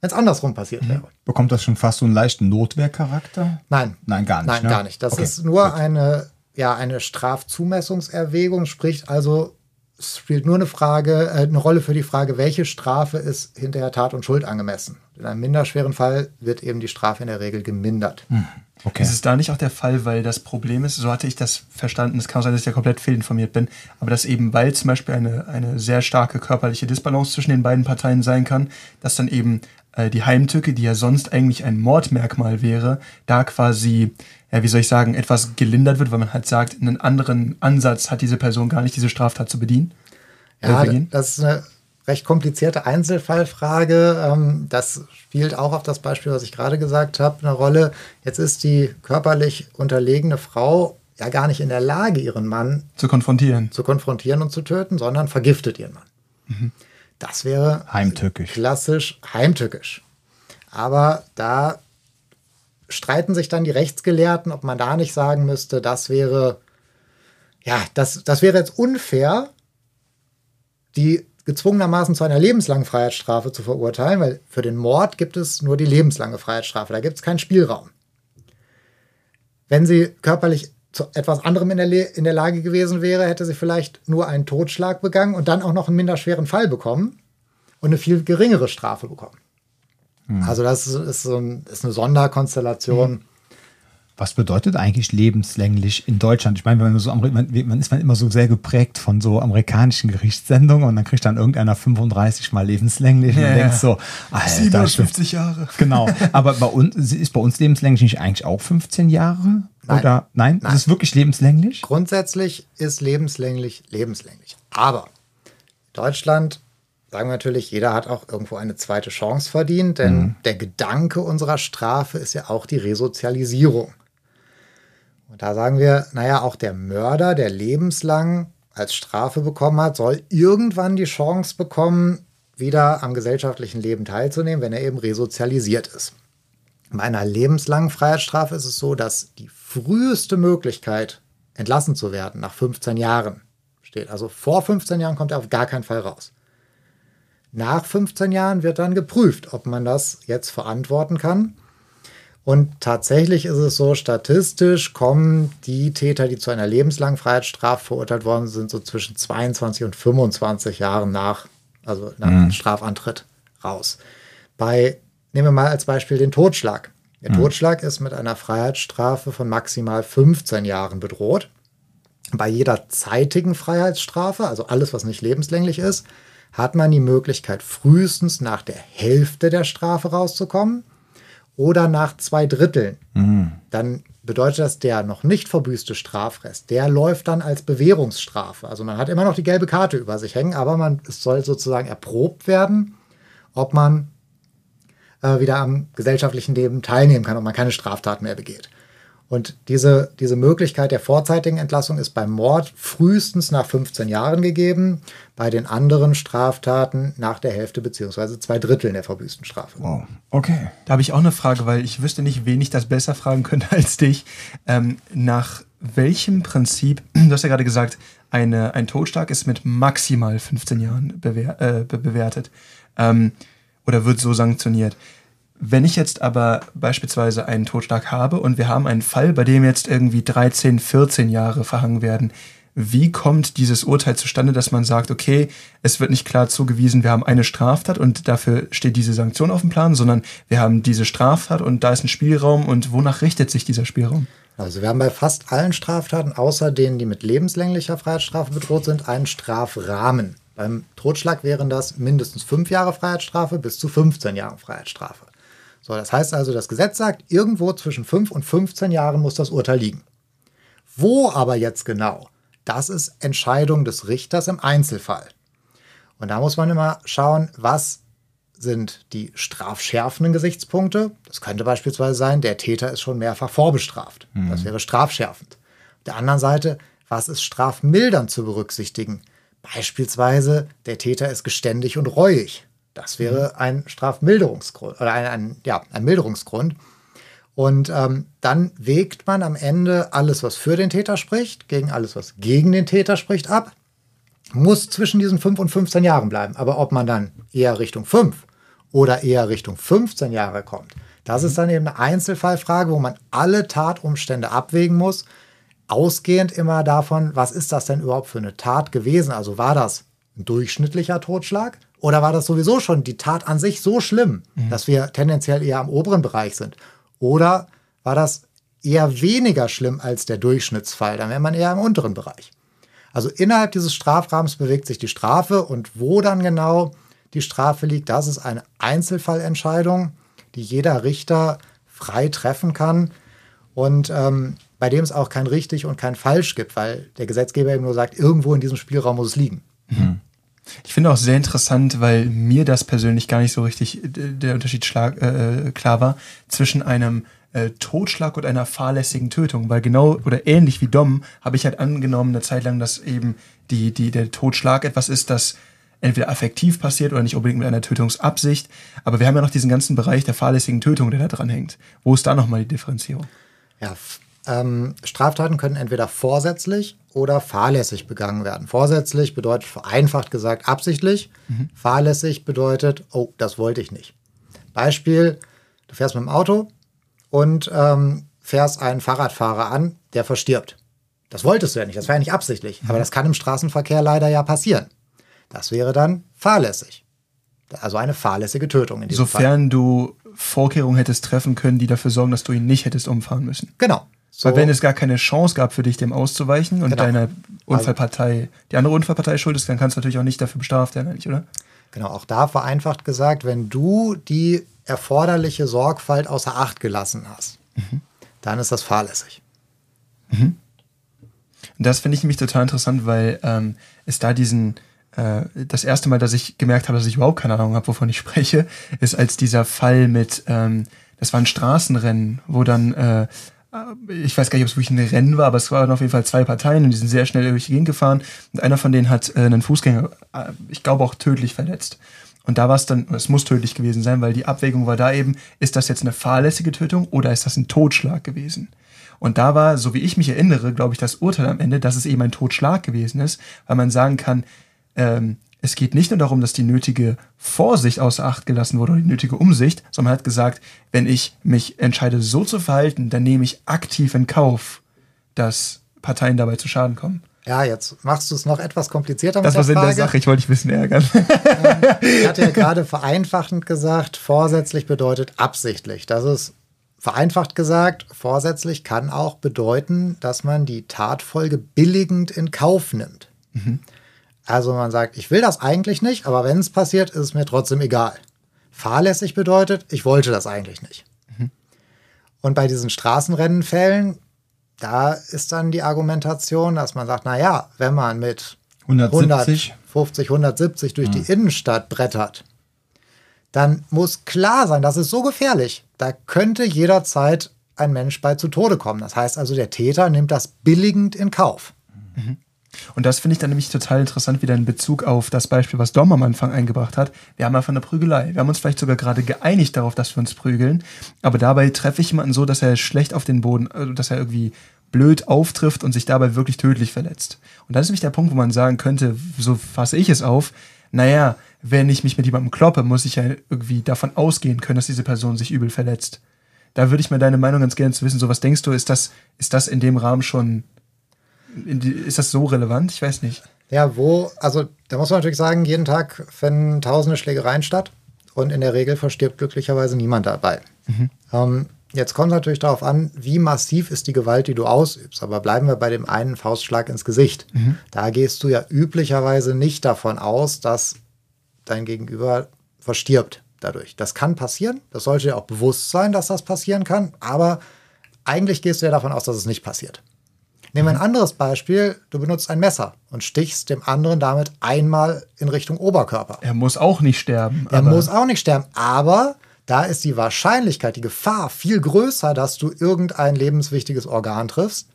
wenn es andersrum passiert wäre. Bekommt das schon fast so einen leichten Notwehrcharakter? Nein. Nein, gar nicht. Nein, ne? gar nicht. Das okay, ist nur eine, ja, eine Strafzumessungserwägung, sprich also es spielt nur eine Frage, äh, eine Rolle für die Frage, welche Strafe ist hinterher Tat und Schuld angemessen. In einem minderschweren Fall wird eben die Strafe in der Regel gemindert. Hm. Okay. Ist es da nicht auch der Fall, weil das Problem ist, so hatte ich das verstanden, es kann sein, dass ich ja komplett fehlinformiert bin, aber dass eben, weil zum Beispiel eine, eine sehr starke körperliche Disbalance zwischen den beiden Parteien sein kann, dass dann eben äh, die Heimtücke, die ja sonst eigentlich ein Mordmerkmal wäre, da quasi, ja, wie soll ich sagen, etwas gelindert wird, weil man halt sagt, einen anderen Ansatz hat diese Person gar nicht, diese Straftat zu bedienen. Ja, das ist eine recht komplizierte Einzelfallfrage. Ähm, das spielt auch auf das Beispiel, was ich gerade gesagt habe, eine Rolle. Jetzt ist die körperlich unterlegene Frau ja gar nicht in der Lage, ihren Mann zu konfrontieren, zu konfrontieren und zu töten, sondern vergiftet ihren Mann. Mhm. Das wäre heimtückisch. klassisch heimtückisch. Aber da streiten sich dann die Rechtsgelehrten, ob man da nicht sagen müsste, das wäre ja, das, das wäre jetzt unfair, die gezwungenermaßen zu einer lebenslangen Freiheitsstrafe zu verurteilen, weil für den Mord gibt es nur die lebenslange Freiheitsstrafe, da gibt es keinen Spielraum. Wenn sie körperlich zu etwas anderem in der, in der Lage gewesen wäre, hätte sie vielleicht nur einen Totschlag begangen und dann auch noch einen minderschweren Fall bekommen und eine viel geringere Strafe bekommen. Hm. Also das ist, so ein, ist eine Sonderkonstellation. Hm was bedeutet eigentlich lebenslänglich in Deutschland? Ich meine, man, so, man, man ist man immer so sehr geprägt von so amerikanischen Gerichtssendungen und dann kriegt dann irgendeiner 35 mal lebenslänglich ja, und denkt so, Alter, 57 Jahre. Genau. <laughs> Aber bei uns ist bei uns lebenslänglich nicht eigentlich auch 15 Jahre? Nein. Oder nein? nein. Ist es wirklich lebenslänglich? Grundsätzlich ist lebenslänglich lebenslänglich. Aber Deutschland sagen wir natürlich, jeder hat auch irgendwo eine zweite Chance verdient, denn mhm. der Gedanke unserer Strafe ist ja auch die Resozialisierung. Und da sagen wir, naja, auch der Mörder, der lebenslang als Strafe bekommen hat, soll irgendwann die Chance bekommen, wieder am gesellschaftlichen Leben teilzunehmen, wenn er eben resozialisiert ist. Bei einer lebenslangen Freiheitsstrafe ist es so, dass die früheste Möglichkeit, entlassen zu werden, nach 15 Jahren steht. Also vor 15 Jahren kommt er auf gar keinen Fall raus. Nach 15 Jahren wird dann geprüft, ob man das jetzt verantworten kann. Und tatsächlich ist es so, statistisch kommen die Täter, die zu einer lebenslangen Freiheitsstrafe verurteilt worden sind, so zwischen 22 und 25 Jahren nach, also nach mhm. Strafantritt raus. Bei, nehmen wir mal als Beispiel den Totschlag. Der mhm. Totschlag ist mit einer Freiheitsstrafe von maximal 15 Jahren bedroht. Bei jeder zeitigen Freiheitsstrafe, also alles, was nicht lebenslänglich ist, hat man die Möglichkeit, frühestens nach der Hälfte der Strafe rauszukommen oder nach zwei Dritteln. Mhm. Dann bedeutet das, der noch nicht verbüßte Strafrest, der läuft dann als Bewährungsstrafe. Also man hat immer noch die gelbe Karte über sich hängen, aber man, es soll sozusagen erprobt werden, ob man äh, wieder am gesellschaftlichen Leben teilnehmen kann und man keine Straftaten mehr begeht. Und diese, diese Möglichkeit der vorzeitigen Entlassung ist beim Mord frühestens nach 15 Jahren gegeben, bei den anderen Straftaten nach der Hälfte bzw. zwei Dritteln der verbüßten Strafe. Wow, okay. Da habe ich auch eine Frage, weil ich wüsste nicht, wen ich das besser fragen könnte <laughs> als dich. Ähm, nach welchem Prinzip, <clears throat> du hast ja gerade gesagt, eine, ein Totschlag ist mit maximal 15 Jahren bewer äh, bewertet ähm, oder wird so sanktioniert. Wenn ich jetzt aber beispielsweise einen Totschlag habe und wir haben einen Fall, bei dem jetzt irgendwie 13, 14 Jahre verhangen werden, wie kommt dieses Urteil zustande, dass man sagt, okay, es wird nicht klar zugewiesen, wir haben eine Straftat und dafür steht diese Sanktion auf dem Plan, sondern wir haben diese Straftat und da ist ein Spielraum und wonach richtet sich dieser Spielraum? Also wir haben bei fast allen Straftaten, außer denen, die mit lebenslänglicher Freiheitsstrafe bedroht sind, einen Strafrahmen. Beim Totschlag wären das mindestens fünf Jahre Freiheitsstrafe bis zu 15 Jahre Freiheitsstrafe. So, das heißt also, das Gesetz sagt, irgendwo zwischen 5 und 15 Jahren muss das Urteil liegen. Wo aber jetzt genau? Das ist Entscheidung des Richters im Einzelfall. Und da muss man immer schauen, was sind die strafschärfenden Gesichtspunkte. Das könnte beispielsweise sein, der Täter ist schon mehrfach vorbestraft. Mhm. Das wäre strafschärfend. Auf der anderen Seite, was ist strafmildernd zu berücksichtigen? Beispielsweise, der Täter ist geständig und reuig. Das wäre ein Strafmilderungsgrund oder ein, ein, ja, ein Milderungsgrund. Und ähm, dann wägt man am Ende alles, was für den Täter spricht, gegen alles, was gegen den Täter spricht, ab. Muss zwischen diesen 5 und 15 Jahren bleiben. Aber ob man dann eher Richtung 5 oder eher Richtung 15 Jahre kommt, das ist dann eben eine Einzelfallfrage, wo man alle Tatumstände abwägen muss, ausgehend immer davon, was ist das denn überhaupt für eine Tat gewesen? Also war das ein durchschnittlicher Totschlag? Oder war das sowieso schon die Tat an sich so schlimm, mhm. dass wir tendenziell eher am oberen Bereich sind? Oder war das eher weniger schlimm als der Durchschnittsfall? Dann wäre man eher im unteren Bereich. Also innerhalb dieses Strafrahmens bewegt sich die Strafe und wo dann genau die Strafe liegt, das ist eine Einzelfallentscheidung, die jeder Richter frei treffen kann und ähm, bei dem es auch kein richtig und kein falsch gibt, weil der Gesetzgeber eben nur sagt, irgendwo in diesem Spielraum muss es liegen. Mhm. Ich finde auch sehr interessant, weil mir das persönlich gar nicht so richtig äh, der Unterschied schlag, äh, klar war zwischen einem äh, Totschlag und einer fahrlässigen Tötung, weil genau oder ähnlich wie Dom habe ich halt angenommen eine Zeit lang, dass eben die, die, der Totschlag etwas ist, das entweder affektiv passiert oder nicht unbedingt mit einer Tötungsabsicht. Aber wir haben ja noch diesen ganzen Bereich der fahrlässigen Tötung, der da dran hängt. Wo ist da nochmal die Differenzierung? Ja, ähm, Straftaten können entweder vorsätzlich oder fahrlässig begangen werden. Vorsätzlich bedeutet vereinfacht gesagt absichtlich. Mhm. Fahrlässig bedeutet, oh, das wollte ich nicht. Beispiel, du fährst mit dem Auto und ähm, fährst einen Fahrradfahrer an, der verstirbt. Das wolltest du ja nicht, das wäre ja nicht absichtlich. Mhm. Aber das kann im Straßenverkehr leider ja passieren. Das wäre dann fahrlässig. Also eine fahrlässige Tötung in diesem Sofern Fall. du Vorkehrungen hättest treffen können, die dafür sorgen, dass du ihn nicht hättest umfahren müssen. Genau. So. Weil wenn es gar keine Chance gab für dich, dem auszuweichen und genau. deine Unfallpartei, die andere Unfallpartei schuld ist, dann kannst du natürlich auch nicht dafür bestraft werden, eigentlich, oder? Genau, auch da vereinfacht gesagt, wenn du die erforderliche Sorgfalt außer Acht gelassen hast, mhm. dann ist das fahrlässig. Mhm. Das finde ich nämlich total interessant, weil ähm, es da diesen, äh, das erste Mal, dass ich gemerkt habe, dass ich überhaupt keine Ahnung habe, wovon ich spreche, ist als dieser Fall mit, ähm, das war ein Straßenrennen, wo dann äh, ich weiß gar nicht, ob es wirklich ein Rennen war, aber es waren auf jeden Fall zwei Parteien und die sind sehr schnell durch die Gegend gefahren. Und einer von denen hat äh, einen Fußgänger, äh, ich glaube auch tödlich verletzt. Und da war es dann, es muss tödlich gewesen sein, weil die Abwägung war da eben, ist das jetzt eine fahrlässige Tötung oder ist das ein Totschlag gewesen? Und da war, so wie ich mich erinnere, glaube ich, das Urteil am Ende, dass es eben ein Totschlag gewesen ist, weil man sagen kann, ähm, es geht nicht nur darum, dass die nötige Vorsicht außer Acht gelassen wurde oder die nötige Umsicht, sondern man hat gesagt, wenn ich mich entscheide, so zu verhalten, dann nehme ich aktiv in Kauf, dass Parteien dabei zu Schaden kommen. Ja, jetzt machst du es noch etwas komplizierter das mit der in Frage. der Sache, ich wollte dich ein bisschen ärgern. Ich hatte ja gerade vereinfachend gesagt, vorsätzlich bedeutet absichtlich. Das ist vereinfacht gesagt, vorsätzlich kann auch bedeuten, dass man die Tatfolge billigend in Kauf nimmt. Also man sagt, ich will das eigentlich nicht, aber wenn es passiert, ist es mir trotzdem egal. Fahrlässig bedeutet, ich wollte das eigentlich nicht. Und bei diesen Straßenrennenfällen, da ist dann die Argumentation, dass man sagt, na ja, wenn man mit 170. 150, 170 durch die Innenstadt brettert, dann muss klar sein, das ist so gefährlich. Da könnte jederzeit ein Mensch bei zu Tode kommen. Das heißt also, der Täter nimmt das billigend in Kauf. Und das finde ich dann nämlich total interessant, wieder in Bezug auf das Beispiel, was Dom am Anfang eingebracht hat. Wir haben einfach eine Prügelei. Wir haben uns vielleicht sogar gerade geeinigt darauf, dass wir uns prügeln. Aber dabei treffe ich jemanden so, dass er schlecht auf den Boden, also dass er irgendwie blöd auftrifft und sich dabei wirklich tödlich verletzt. Und das ist nämlich der Punkt, wo man sagen könnte, so fasse ich es auf, naja, wenn ich mich mit jemandem kloppe, muss ich ja irgendwie davon ausgehen können, dass diese Person sich übel verletzt. Da würde ich mal deine Meinung ganz gerne zu wissen. So, was denkst du, ist das, ist das in dem Rahmen schon, die, ist das so relevant? Ich weiß nicht. Ja, wo, also da muss man natürlich sagen, jeden Tag finden tausende Schlägereien statt und in der Regel verstirbt glücklicherweise niemand dabei. Ähm, jetzt kommt es natürlich darauf an, wie massiv ist die Gewalt, die du ausübst. Aber bleiben wir bei dem einen Faustschlag ins Gesicht. Da gehst du ja üblicherweise nicht davon aus, dass dein Gegenüber verstirbt dadurch. Das kann passieren. Das sollte dir auch bewusst sein, dass das passieren kann. Aber eigentlich gehst du ja davon aus, dass es nicht passiert. Nehmen wir ein anderes Beispiel. Du benutzt ein Messer und stichst dem anderen damit einmal in Richtung Oberkörper. Er muss auch nicht sterben. Er muss auch nicht sterben, aber da ist die Wahrscheinlichkeit, die Gefahr viel größer, dass du irgendein lebenswichtiges Organ triffst.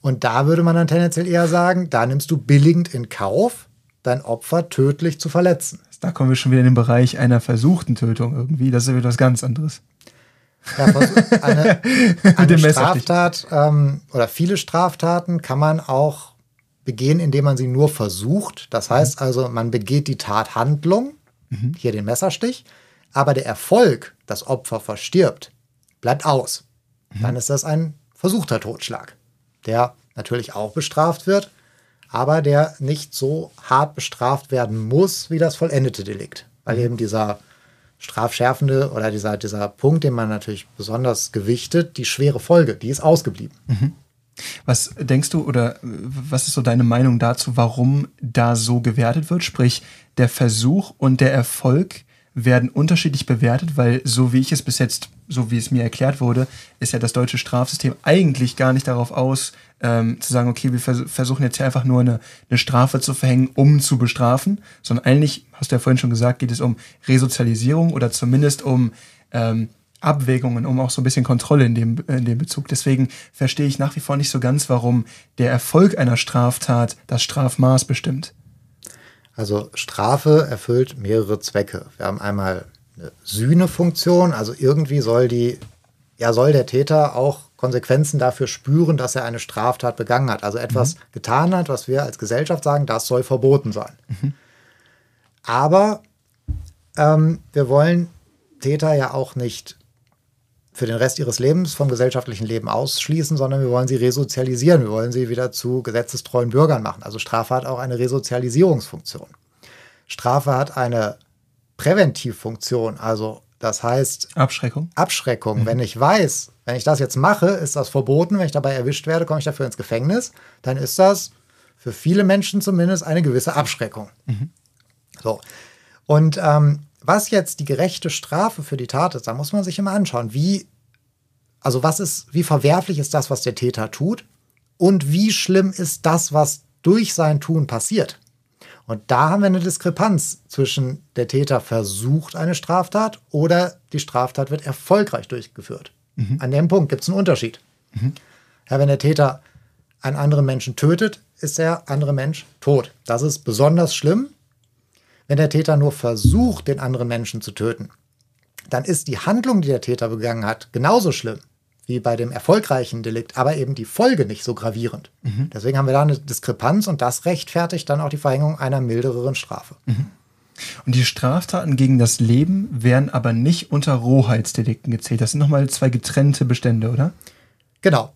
Und da würde man dann tendenziell eher sagen, da nimmst du billigend in Kauf, dein Opfer tödlich zu verletzen. Da kommen wir schon wieder in den Bereich einer versuchten Tötung irgendwie. Das ist wieder was ganz anderes. Ja, eine <laughs> eine. Straftat ähm, oder viele Straftaten kann man auch begehen, indem man sie nur versucht. Das heißt also, man begeht die Tathandlung, hier den Messerstich, aber der Erfolg, das Opfer verstirbt, bleibt aus. Dann ist das ein versuchter Totschlag, der natürlich auch bestraft wird, aber der nicht so hart bestraft werden muss wie das vollendete Delikt, weil eben dieser strafschärfende oder dieser, dieser Punkt, den man natürlich besonders gewichtet, die schwere Folge, die ist ausgeblieben. Was denkst du oder was ist so deine Meinung dazu, warum da so gewertet wird? Sprich, der Versuch und der Erfolg werden unterschiedlich bewertet, weil so wie ich es bis jetzt, so wie es mir erklärt wurde, ist ja das deutsche Strafsystem eigentlich gar nicht darauf aus, ähm, zu sagen, okay, wir vers versuchen jetzt hier einfach nur eine, eine Strafe zu verhängen, um zu bestrafen, sondern eigentlich, hast du ja vorhin schon gesagt, geht es um Resozialisierung oder zumindest um ähm, Abwägungen, um auch so ein bisschen Kontrolle in dem, in dem Bezug. Deswegen verstehe ich nach wie vor nicht so ganz, warum der Erfolg einer Straftat das Strafmaß bestimmt. Also Strafe erfüllt mehrere Zwecke. Wir haben einmal eine Sühnefunktion, also irgendwie soll die, ja, soll der Täter auch Konsequenzen dafür spüren, dass er eine Straftat begangen hat. Also etwas getan hat, was wir als Gesellschaft sagen, das soll verboten sein. Aber ähm, wir wollen Täter ja auch nicht für den Rest ihres Lebens vom gesellschaftlichen Leben ausschließen, sondern wir wollen sie resozialisieren. Wir wollen sie wieder zu gesetzestreuen Bürgern machen. Also Strafe hat auch eine Resozialisierungsfunktion. Strafe hat eine Präventivfunktion. Also das heißt Abschreckung? Abschreckung. Wenn ich weiß, wenn ich das jetzt mache, ist das verboten. Wenn ich dabei erwischt werde, komme ich dafür ins Gefängnis. Dann ist das für viele Menschen zumindest eine gewisse Abschreckung. So. Und ähm, was jetzt die gerechte Strafe für die Tat ist, da muss man sich immer anschauen, wie, also was ist, wie verwerflich ist das, was der Täter tut und wie schlimm ist das, was durch sein Tun passiert. Und da haben wir eine Diskrepanz zwischen der Täter versucht eine Straftat oder die Straftat wird erfolgreich durchgeführt. An dem Punkt gibt es einen Unterschied. Ja, wenn der Täter einen anderen Menschen tötet, ist der andere Mensch tot. Das ist besonders schlimm. Wenn der Täter nur versucht, den anderen Menschen zu töten, dann ist die Handlung, die der Täter begangen hat, genauso schlimm. wie bei dem erfolgreichen Delikt, aber eben die Folge nicht so gravierend. Deswegen haben wir da eine Diskrepanz und das rechtfertigt dann auch die Verhängung einer milderen Strafe. Und die Straftaten gegen das Leben werden aber nicht unter Rohheitsdelikten gezählt. Das sind nochmal zwei getrennte Bestände, oder? Genau.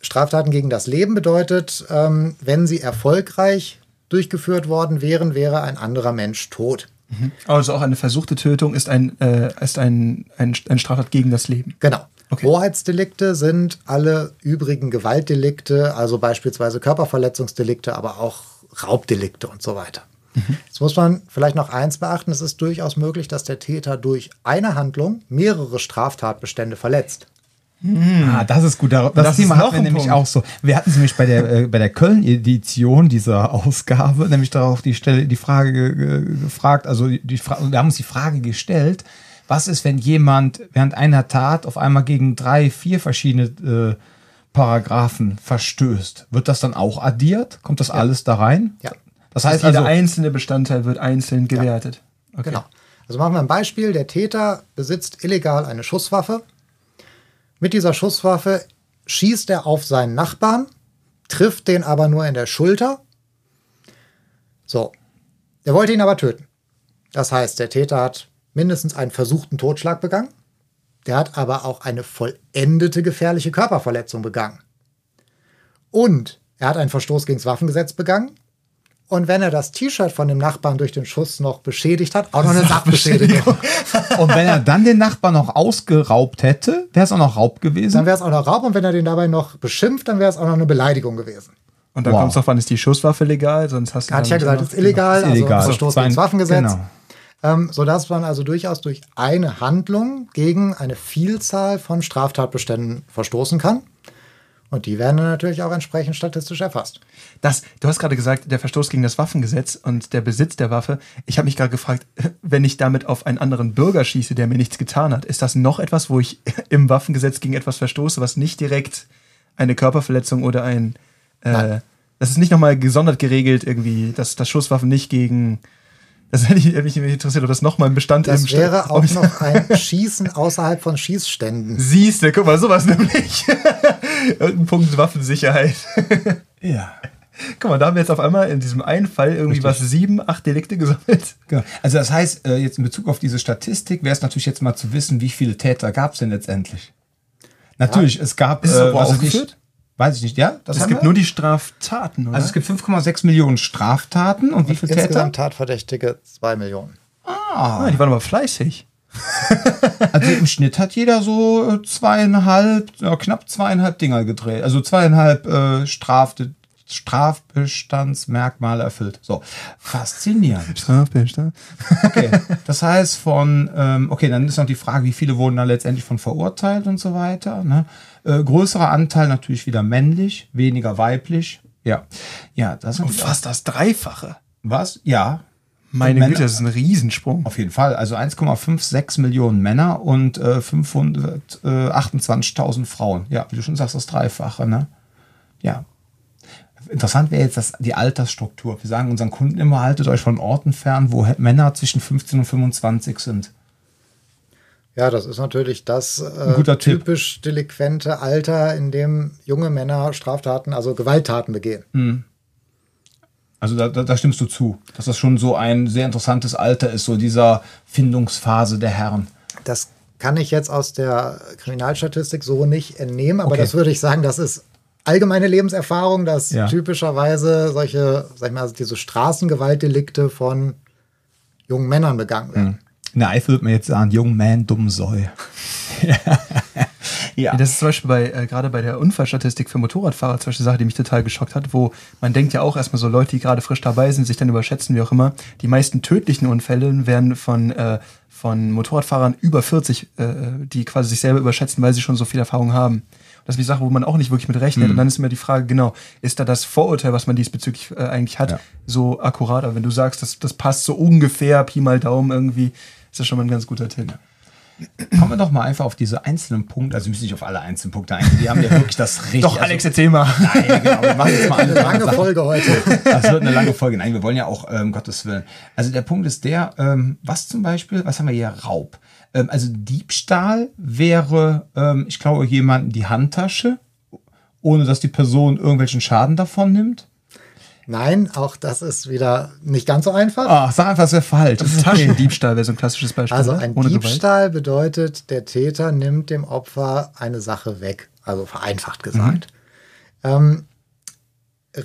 Straftaten gegen das Leben bedeutet, ähm, wenn sie erfolgreich durchgeführt worden wären, wäre ein anderer Mensch tot. Also auch eine versuchte Tötung ist ein, äh, ist ein, ein, ein Straftat gegen das Leben. Genau. Okay. Hoheitsdelikte sind alle übrigen Gewaltdelikte, also beispielsweise Körperverletzungsdelikte, aber auch Raubdelikte und so weiter. Jetzt muss man vielleicht noch eins beachten, es ist durchaus möglich, dass der Täter durch eine Handlung mehrere Straftatbestände verletzt. Ah, das ist gut. Das, das Thema hatten wir nämlich Punkt. auch so. Wir hatten es nämlich bei der, äh, bei der Köln-Edition dieser Ausgabe, nämlich darauf die Stelle, die Frage ge- ge- gefragt, also die, Fra wir haben uns die Frage gestellt, was ist, wenn jemand während einer Tat auf einmal gegen drei, vier verschiedene äh, Paragraphen verstößt? Wird das dann auch addiert? Kommt das alles da rein? Ja. Das heißt jeder also, einzelne Bestandteil wird einzeln gewertet. Okay. Genau. Also machen wir ein Beispiel. Der Täter besitzt illegal eine Schusswaffe. Mit dieser Schusswaffe schießt er auf seinen Nachbarn, trifft den aber nur in der Schulter. So. Er wollte ihn aber töten. Das heißt, der Täter hat mindestens einen versuchten Totschlag begangen. Der hat aber auch eine vollendete gefährliche Körperverletzung begangen. Und er hat einen Verstoß gegen das Waffengesetz begangen. Und wenn er das T-Shirt von dem Nachbarn durch den Schuss noch beschädigt hat, auch noch eine Sachbeschädigung. <laughs> und wenn er dann den Nachbarn noch ausgeraubt hätte, wäre es auch noch Raub gewesen? Dann wäre es auch noch Raub und wenn er den dabei noch beschimpft, dann wäre es auch noch eine Beleidigung gewesen. Und dann Wow. kommt es drauf an, ist die Schusswaffe legal? Sonst hast du Hatte ich ja dann gesagt, ist illegal, Ist illegal. also Verstoß gegen das Waffengesetz. Genau. Ähm, sodass man also durchaus durch eine Handlung gegen eine Vielzahl von Straftatbeständen verstoßen kann. Und die werden dann natürlich auch entsprechend statistisch erfasst. Das, du hast gerade gesagt, der Verstoß gegen das Waffengesetz und der Besitz der Waffe. Ich habe mich gerade gefragt, <laughs> wenn ich damit auf einen anderen Bürger schieße, der mir nichts getan hat, ist das noch etwas, wo ich <laughs> im Waffengesetz gegen etwas verstoße, was nicht direkt eine Körperverletzung oder ein. Äh, das ist nicht nochmal gesondert geregelt, irgendwie, dass, dass Schusswaffen nicht gegen. Das hätte, <laughs> ich, hätte mich interessiert, ob das nochmal ein Bestandteil Das im Sta- wäre auch noch ein Schießen außerhalb von Schießständen. Siehste, guck mal, sowas nämlich. Irgendein Punkt Waffensicherheit. Ja. Guck mal, da haben wir jetzt auf einmal in diesem einen Fall irgendwie Richtig. was sieben, acht Delikte gesammelt. Genau. Also das heißt, äh, jetzt in Bezug auf diese Statistik wäre es natürlich jetzt mal zu wissen, wie viele Täter gab es denn letztendlich? Natürlich, es gab. Ist es ich aufgeführt? Nicht, weiß ich nicht, ja? Das Es gibt wir? nur die Straftaten, oder? Also es gibt 5,6 Millionen Straftaten und wie viele Täter? Insgesamt Tatverdächtige 2 Millionen. ah, die waren aber fleißig. <laughs> Also im Schnitt hat jeder so äh, zweieinhalb, ja, knapp zweieinhalb Dinger gedreht. Also zweieinhalb äh, Straf Strafbestandsmerkmale erfüllt. So, faszinierend. Strafbestand. Okay, das heißt von, ähm, okay, dann ist noch die Frage, wie viele wurden da letztendlich von verurteilt und so weiter. Ne? Äh, größerer Anteil natürlich wieder männlich, weniger weiblich. Ja, ja, das ist Und fast das Dreifache. was. Ja, Meine Männer- Güte, das ist ein Riesensprung. Auf jeden Fall. Also 1,56 Millionen Männer und äh, 528.000 Frauen. Ja, wie du schon sagst, das Dreifache. Ne? Ja. Interessant wäre jetzt das, die Altersstruktur. Wir sagen unseren Kunden immer, haltet euch von Orten fern, wo Männer zwischen 15 und 25 sind. Ja, das ist natürlich das äh, typisch delinquente Alter, in dem junge Männer Straftaten, also Gewalttaten begehen. Also da, da, da stimmst du zu, dass das schon so ein sehr interessantes Alter ist, so dieser Findungsphase der Herren. Das kann ich jetzt aus der Kriminalstatistik so nicht entnehmen, aber Okay. das würde ich sagen, das ist allgemeine Lebenserfahrung, dass Ja. typischerweise solche, sag ich mal, diese Straßengewaltdelikte von jungen Männern begangen werden. In der Eifel wird man jetzt sagen, Young Man, dumm Säu. <laughs> <laughs> ja. Ja, das ist zum Beispiel bei, äh, gerade bei der Unfallstatistik für Motorradfahrer zum Beispiel eine Sache, die mich total geschockt hat, wo man denkt ja auch erstmal so Leute, die gerade frisch dabei sind, sich dann überschätzen, wie auch immer. Die meisten tödlichen Unfälle werden von, äh, von Motorradfahrern über 40, äh, die quasi sich selber überschätzen, weil sie schon so viel Erfahrung haben. Das ist eine Sache, wo man auch nicht wirklich mit rechnet. Und dann ist immer die Frage, genau, ist da das Vorurteil, was man diesbezüglich äh, eigentlich hat, Ja. so akkurat? Aber wenn du sagst, das, das passt so ungefähr, Pi mal Daumen irgendwie, ist das schon mal ein ganz guter Tipp. Kommen wir doch mal einfach auf diese einzelnen Punkte. Also wir müssen nicht auf alle einzelnen Punkte eingehen. Die haben ja wirklich das <laughs> richtig. Doch, Alex, erzähl mal. Nein, genau. Wir machen jetzt mal alle Eine lange Sachen. Folge heute. <laughs> Das wird eine lange Folge. Nein, wir wollen ja auch, ähm, Gottes Willen. Also der Punkt ist der, ähm, was zum Beispiel, was haben wir hier? Raub. Ähm, also Diebstahl wäre, ähm, ich glaube, jemanden die Handtasche, ohne dass die Person irgendwelchen Schaden davon nimmt. Nein, auch das ist wieder nicht ganz so einfach. Ah, sag einfach, es wäre falsch. Das ist okay. <laughs> Taschendiebstahl wäre so ein klassisches Beispiel. Also ein Ohne Gewalt. Diebstahl bedeutet, der Täter nimmt dem Opfer eine Sache weg. Also vereinfacht gesagt. Ähm,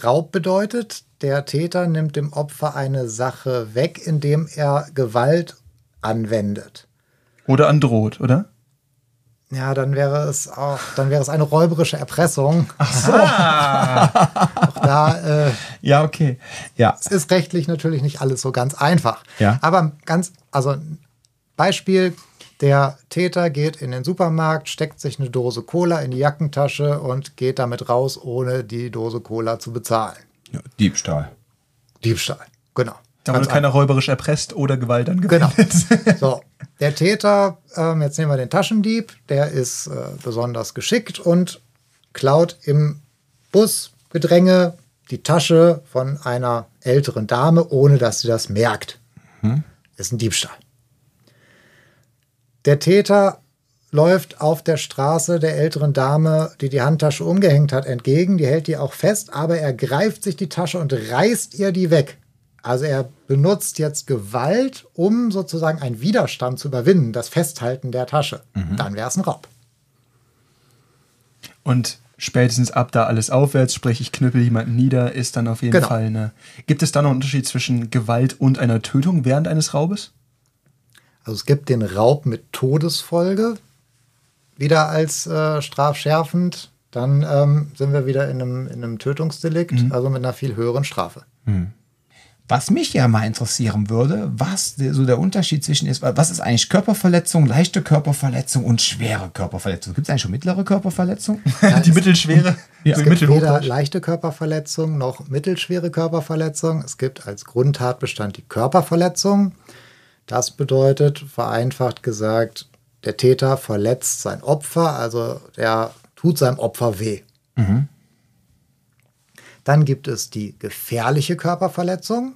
Raub bedeutet, der Täter nimmt dem Opfer eine Sache weg, indem er Gewalt anwendet. Oder androht, oder? Ja, dann wäre es auch, dann wäre es eine räuberische Erpressung. <laughs> Auch da äh, Ja, okay. Ja. es ist rechtlich natürlich nicht alles so ganz einfach. Ja. Aber ganz, also Beispiel, der Täter geht in den Supermarkt, steckt sich eine Dose Cola in die Jackentasche und geht damit raus, ohne die Dose Cola zu bezahlen. ja Diebstahl. Diebstahl, genau. Da wurde keiner räuberisch erpresst oder Gewalt Genau. angewendet. So, der Täter, ähm, jetzt nehmen wir den Taschendieb, der ist äh, besonders geschickt und klaut im Busgedränge die Tasche von einer älteren Dame, ohne dass sie das merkt. Ist ein Diebstahl. Der Täter läuft auf der Straße der älteren Dame, die die Handtasche umgehängt hat, entgegen. Die hält die auch fest, aber er greift sich die Tasche und reißt ihr die weg. Also er benutzt jetzt Gewalt, um sozusagen einen Widerstand zu überwinden, das Festhalten der Tasche. Dann wäre es ein Raub. Und spätestens ab da alles aufwärts, sprich ich knüppel jemanden nieder, ist dann auf jeden Genau. Fall eine. Gibt es da noch einen Unterschied zwischen Gewalt und einer Tötung während eines Raubes? Also es gibt den Raub mit Todesfolge wieder als äh, strafschärfend. Dann ähm, sind wir wieder in einem, in einem Tötungsdelikt, also mit einer viel höheren Strafe. Was mich ja mal interessieren würde, was der, so der Unterschied zwischen ist, was ist eigentlich Körperverletzung, leichte Körperverletzung und schwere Körperverletzung? Gibt es eigentlich schon mittlere Körperverletzung? <laughs> Die mittelschwere? <laughs> Ja. Es gibt weder leichte Körperverletzung noch mittelschwere Körperverletzung. Es gibt als Grundtatbestand die Körperverletzung. Das bedeutet, vereinfacht gesagt, der Täter verletzt sein Opfer, also er tut seinem Opfer weh. Dann gibt es die gefährliche Körperverletzung.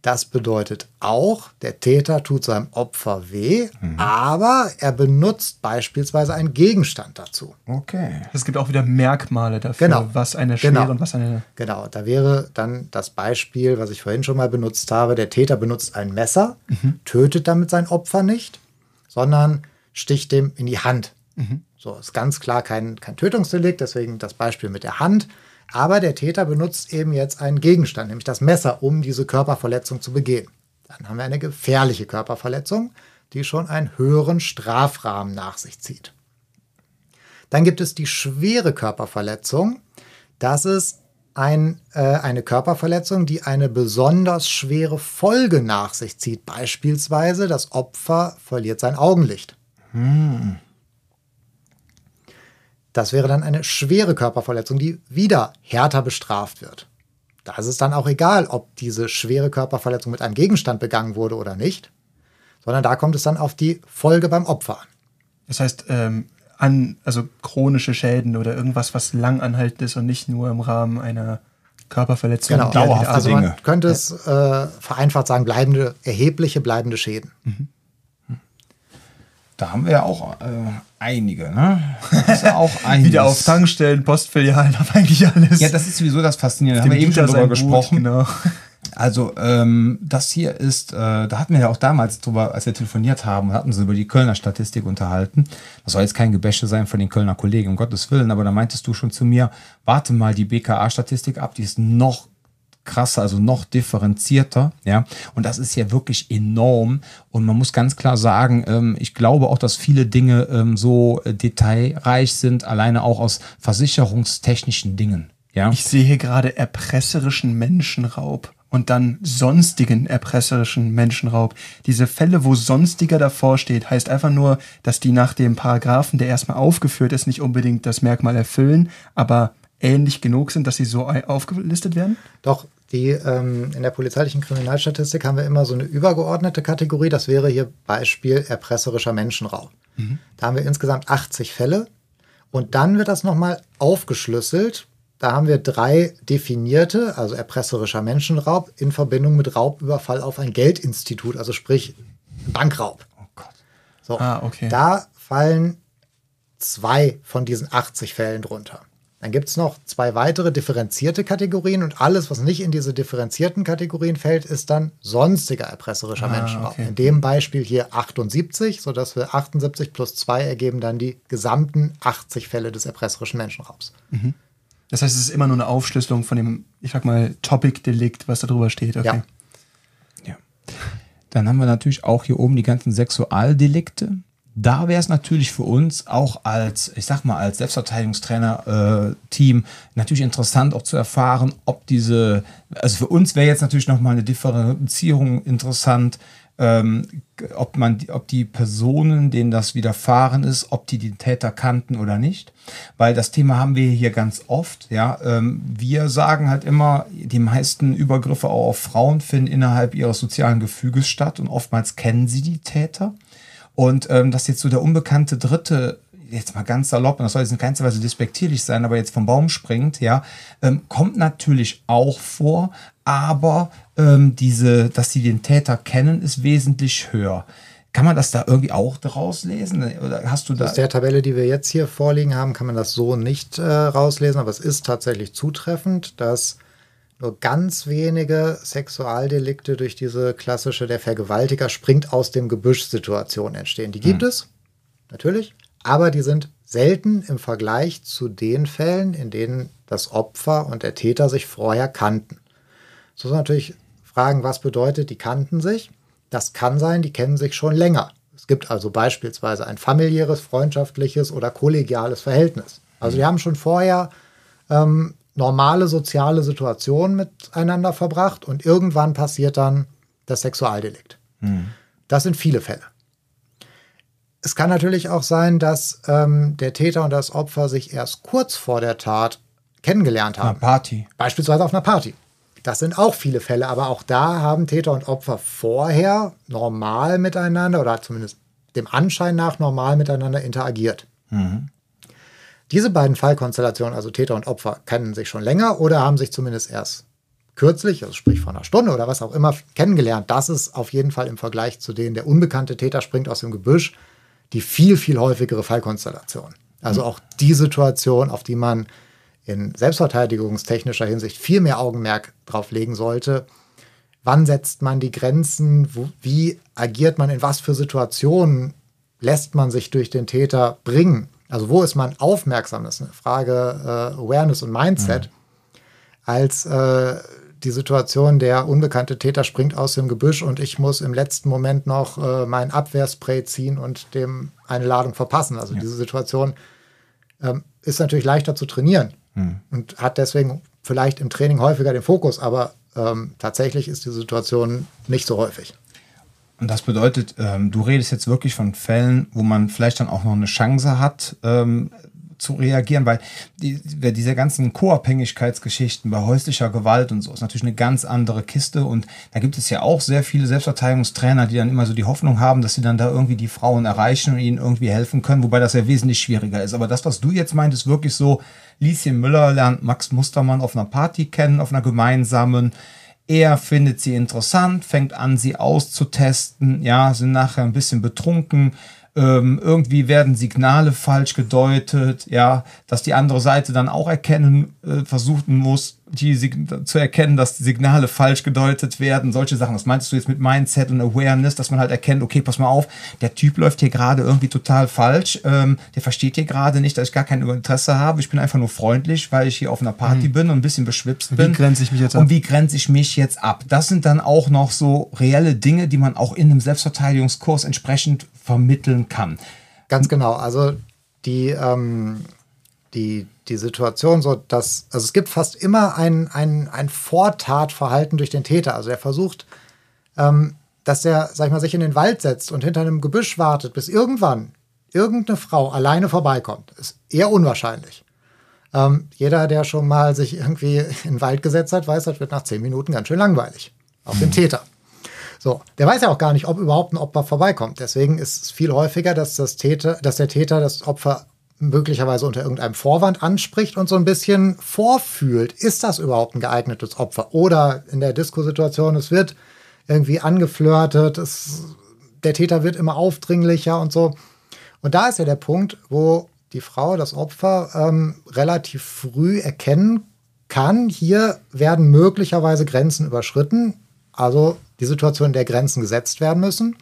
Das bedeutet auch, der Täter tut seinem Opfer weh, aber er benutzt beispielsweise einen Gegenstand dazu. Okay. Es gibt auch wieder Merkmale dafür, Genau. was eine schwere Genau. und was eine. Genau, da wäre dann das Beispiel, was ich vorhin schon mal benutzt habe. Der Täter benutzt ein Messer, tötet damit sein Opfer nicht, sondern sticht dem in die Hand. So ist ganz klar kein, kein Tötungsdelikt, deswegen das Beispiel mit der Hand. Aber der Täter benutzt eben jetzt einen Gegenstand, nämlich das Messer, um diese Körperverletzung zu begehen. Dann haben wir eine gefährliche Körperverletzung, die schon einen höheren Strafrahmen nach sich zieht. Dann gibt es die schwere Körperverletzung. Das ist ein, äh, eine Körperverletzung, die eine besonders schwere Folge nach sich zieht. Beispielsweise das Opfer verliert sein Augenlicht. Das wäre dann eine schwere Körperverletzung, die wieder härter bestraft wird. Da ist es dann auch egal, ob diese schwere Körperverletzung mit einem Gegenstand begangen wurde oder nicht, sondern da kommt es dann auf die Folge beim Opfer an. Das heißt, ähm, an, also chronische Schäden oder irgendwas, was lang anhaltend ist und nicht nur im Rahmen einer Körperverletzung. Genau, dauerhafte also Dinge. man könnte es äh, vereinfacht sagen, bleibende, erhebliche bleibende Schäden. Da haben wir ja auch äh, einige, ne? Das ist auch einiges. <laughs> Wieder auf Tankstellen, Postfilialen, auf eigentlich alles. Ja, das ist sowieso das Faszinierende. Da haben wir eben schon drüber sein Gut, gesprochen. Genau. Also, ähm, das hier ist, äh, da hatten wir ja auch damals drüber, als wir telefoniert haben, hatten sie über die Kölner Statistik unterhalten. Das soll jetzt kein Gebäsche sein von den Kölner Kollegen, um Gottes Willen, aber da meintest du schon zu mir, warte mal die BKA-Statistik ab, die ist noch krasser, also noch differenzierter, ja. Und das ist ja wirklich enorm. Und man muss ganz klar sagen, ähm, ich glaube auch, dass viele Dinge ähm, so äh, detailreich sind, alleine auch aus versicherungstechnischen Dingen, ja. Ich sehe gerade erpresserischen Menschenraub und dann sonstigen erpresserischen Menschenraub. Diese Fälle, wo sonstiger davor steht, heißt einfach nur, dass die nach dem Paragraphen, der erstmal aufgeführt ist, nicht unbedingt das Merkmal erfüllen, aber ähnlich genug sind, dass sie so aufgelistet werden? Doch, die, ähm, in der polizeilichen Kriminalstatistik haben wir immer so eine übergeordnete Kategorie. Das wäre hier Beispiel erpresserischer Menschenraub. Mhm. Da haben wir insgesamt 80 Fälle. Und dann wird das nochmal aufgeschlüsselt. Da haben wir drei definierte, also erpresserischer Menschenraub in Verbindung mit Raubüberfall auf ein Geldinstitut, also sprich Bankraub. Oh Gott. So, ah, okay. Da fallen zwei von diesen 80 Fällen drunter. Dann gibt es noch zwei weitere differenzierte Kategorien und alles, was nicht in diese differenzierten Kategorien fällt, ist dann sonstiger erpresserischer ah, Menschenraub. Okay. In dem Beispiel hier 78, sodass wir 78 plus 2 ergeben dann die gesamten 80 Fälle des erpresserischen Menschenraubs. Mhm. Das heißt, es ist immer nur eine Aufschlüsselung von dem, ich sag mal, Topic-Delikt, was da drüber steht. Okay. Ja. ja. Dann haben wir natürlich auch hier oben die ganzen Sexualdelikte da wäre es natürlich für uns auch als, ich sag mal, als Selbstverteidigungstrainer-Team äh, natürlich interessant auch zu erfahren, ob diese, also für uns wäre jetzt natürlich nochmal eine Differenzierung interessant, ähm, ob man, ob die Personen, denen das widerfahren ist, ob die den Täter kannten oder nicht. Weil das Thema haben wir hier ganz oft. Ja, ähm, wir sagen halt immer, die meisten Übergriffe auch auf Frauen finden innerhalb ihres sozialen Gefüges statt und oftmals kennen sie die Täter. Und ähm, dass jetzt so der unbekannte Dritte jetzt mal ganz salopp, und das soll jetzt in keinster Weise despektierlich sein, aber jetzt vom Baum springt, ja, ähm, kommt natürlich auch vor, aber ähm, diese, dass sie den Täter kennen, ist wesentlich höher. Kann man das da irgendwie auch daraus lesen? Oder hast du da Aus der Tabelle, die wir jetzt hier vorliegen haben, kann man das so nicht äh, rauslesen, aber es ist tatsächlich zutreffend, dass nur ganz wenige Sexualdelikte durch diese klassische, der Vergewaltiger springt aus dem Gebüsch-Situation entstehen. Die gibt mhm. es, natürlich, aber die sind selten im Vergleich zu den Fällen, in denen das Opfer und der Täter sich vorher kannten. So muss man natürlich fragen, was bedeutet, die kannten sich? Das kann sein, die kennen sich schon länger. Es gibt also beispielsweise ein familiäres, freundschaftliches oder kollegiales Verhältnis. Also die haben schon vorher ähm, normale soziale Situationen miteinander verbracht und irgendwann passiert dann das Sexualdelikt. Mhm. Das sind viele Fälle. Es kann natürlich auch sein, dass ähm, der Täter und das Opfer sich erst kurz vor der Tat kennengelernt haben. Eine Party. Beispielsweise auf einer Party. Das sind auch viele Fälle, aber auch da haben Täter und Opfer vorher normal miteinander oder zumindest dem Anschein nach normal miteinander interagiert. Mhm. Diese beiden Fallkonstellationen, also Täter und Opfer, kennen sich schon länger oder haben sich zumindest erst kürzlich, also sprich vor einer Stunde oder was auch immer, kennengelernt. Das ist auf jeden Fall im Vergleich zu denen, der unbekannte Täter springt aus dem Gebüsch, die viel, viel häufigere Fallkonstellation. Also auch die Situation, auf die man in selbstverteidigungstechnischer Hinsicht viel mehr Augenmerk drauf legen sollte. Wann setzt man die Grenzen? Wo, wie agiert man? In was für Situationen lässt man sich durch den Täter bringen? Also wo ist man aufmerksam? Das ist eine Frage äh, Awareness und Mindset, mhm. als äh, die Situation, der unbekannte Täter springt aus dem Gebüsch und ich muss im letzten Moment noch äh, mein Abwehrspray ziehen und dem eine Ladung verpassen. Also ja. diese Situation ähm, ist natürlich leichter zu trainieren mhm. und hat deswegen vielleicht im Training häufiger den Fokus, aber ähm, tatsächlich ist die Situation nicht so häufig. Und das bedeutet, ähm, du redest jetzt wirklich von Fällen, wo man vielleicht dann auch noch eine Chance hat, ähm, zu reagieren, weil die, diese ganzen Co-Abhängigkeitsgeschichten bei häuslicher Gewalt und so ist natürlich eine ganz andere Kiste und da gibt es ja auch sehr viele Selbstverteidigungstrainer, die dann immer so die Hoffnung haben, dass sie dann da irgendwie die Frauen erreichen und ihnen irgendwie helfen können, wobei das ja wesentlich schwieriger ist. Aber das, was du jetzt meint, ist wirklich so, Lieschen Müller lernt Max Mustermann auf einer Party kennen, auf einer gemeinsamen er findet sie interessant, fängt an, sie auszutesten, ja, sind nachher ein bisschen betrunken, ähm, irgendwie werden Signale falsch gedeutet, ja, dass die andere Seite dann auch erkennen, äh, versuchen muss, die zu erkennen, dass die Signale falsch gedeutet werden, solche Sachen. Das meintest du jetzt mit Mindset und Awareness, dass man halt erkennt, okay, pass mal auf, der Typ läuft hier gerade irgendwie total falsch, ähm, der versteht hier gerade nicht, dass ich gar kein Interesse habe, ich bin einfach nur freundlich, weil ich hier auf einer Party mhm. bin und ein bisschen beschwipst bin. Wie grenze ich mich jetzt ab? Und wie grenze ich mich jetzt ab? Das sind dann auch noch so reelle Dinge, die man auch in einem Selbstverteidigungskurs entsprechend vermitteln kann. Ganz genau, also die, ähm, die die Situation so, dass, also es gibt fast immer ein, ein, ein Vortatverhalten durch den Täter. Also er versucht, ähm, dass er, sag ich mal, sich in den Wald setzt und hinter einem Gebüsch wartet, bis irgendwann irgendeine Frau alleine vorbeikommt. Ist eher unwahrscheinlich. Ähm, jeder, der schon mal sich irgendwie <laughs> in den Wald gesetzt hat, weiß, das wird nach zehn Minuten ganz schön langweilig. Auf den Täter. So, der weiß ja auch gar nicht, ob überhaupt ein Opfer vorbeikommt. Deswegen ist es viel häufiger, dass, das Täter, dass der Täter das Opfer möglicherweise unter irgendeinem Vorwand anspricht und so ein bisschen vorfühlt, ist das überhaupt ein geeignetes Opfer? Oder in der Diskusituation, es wird irgendwie angeflirtet, es, der Täter wird immer aufdringlicher und so. Und da ist ja der Punkt, wo die Frau, das Opfer, ähm, relativ früh erkennen kann, hier werden möglicherweise Grenzen überschritten, also die Situation, in der Grenzen gesetzt werden müssen.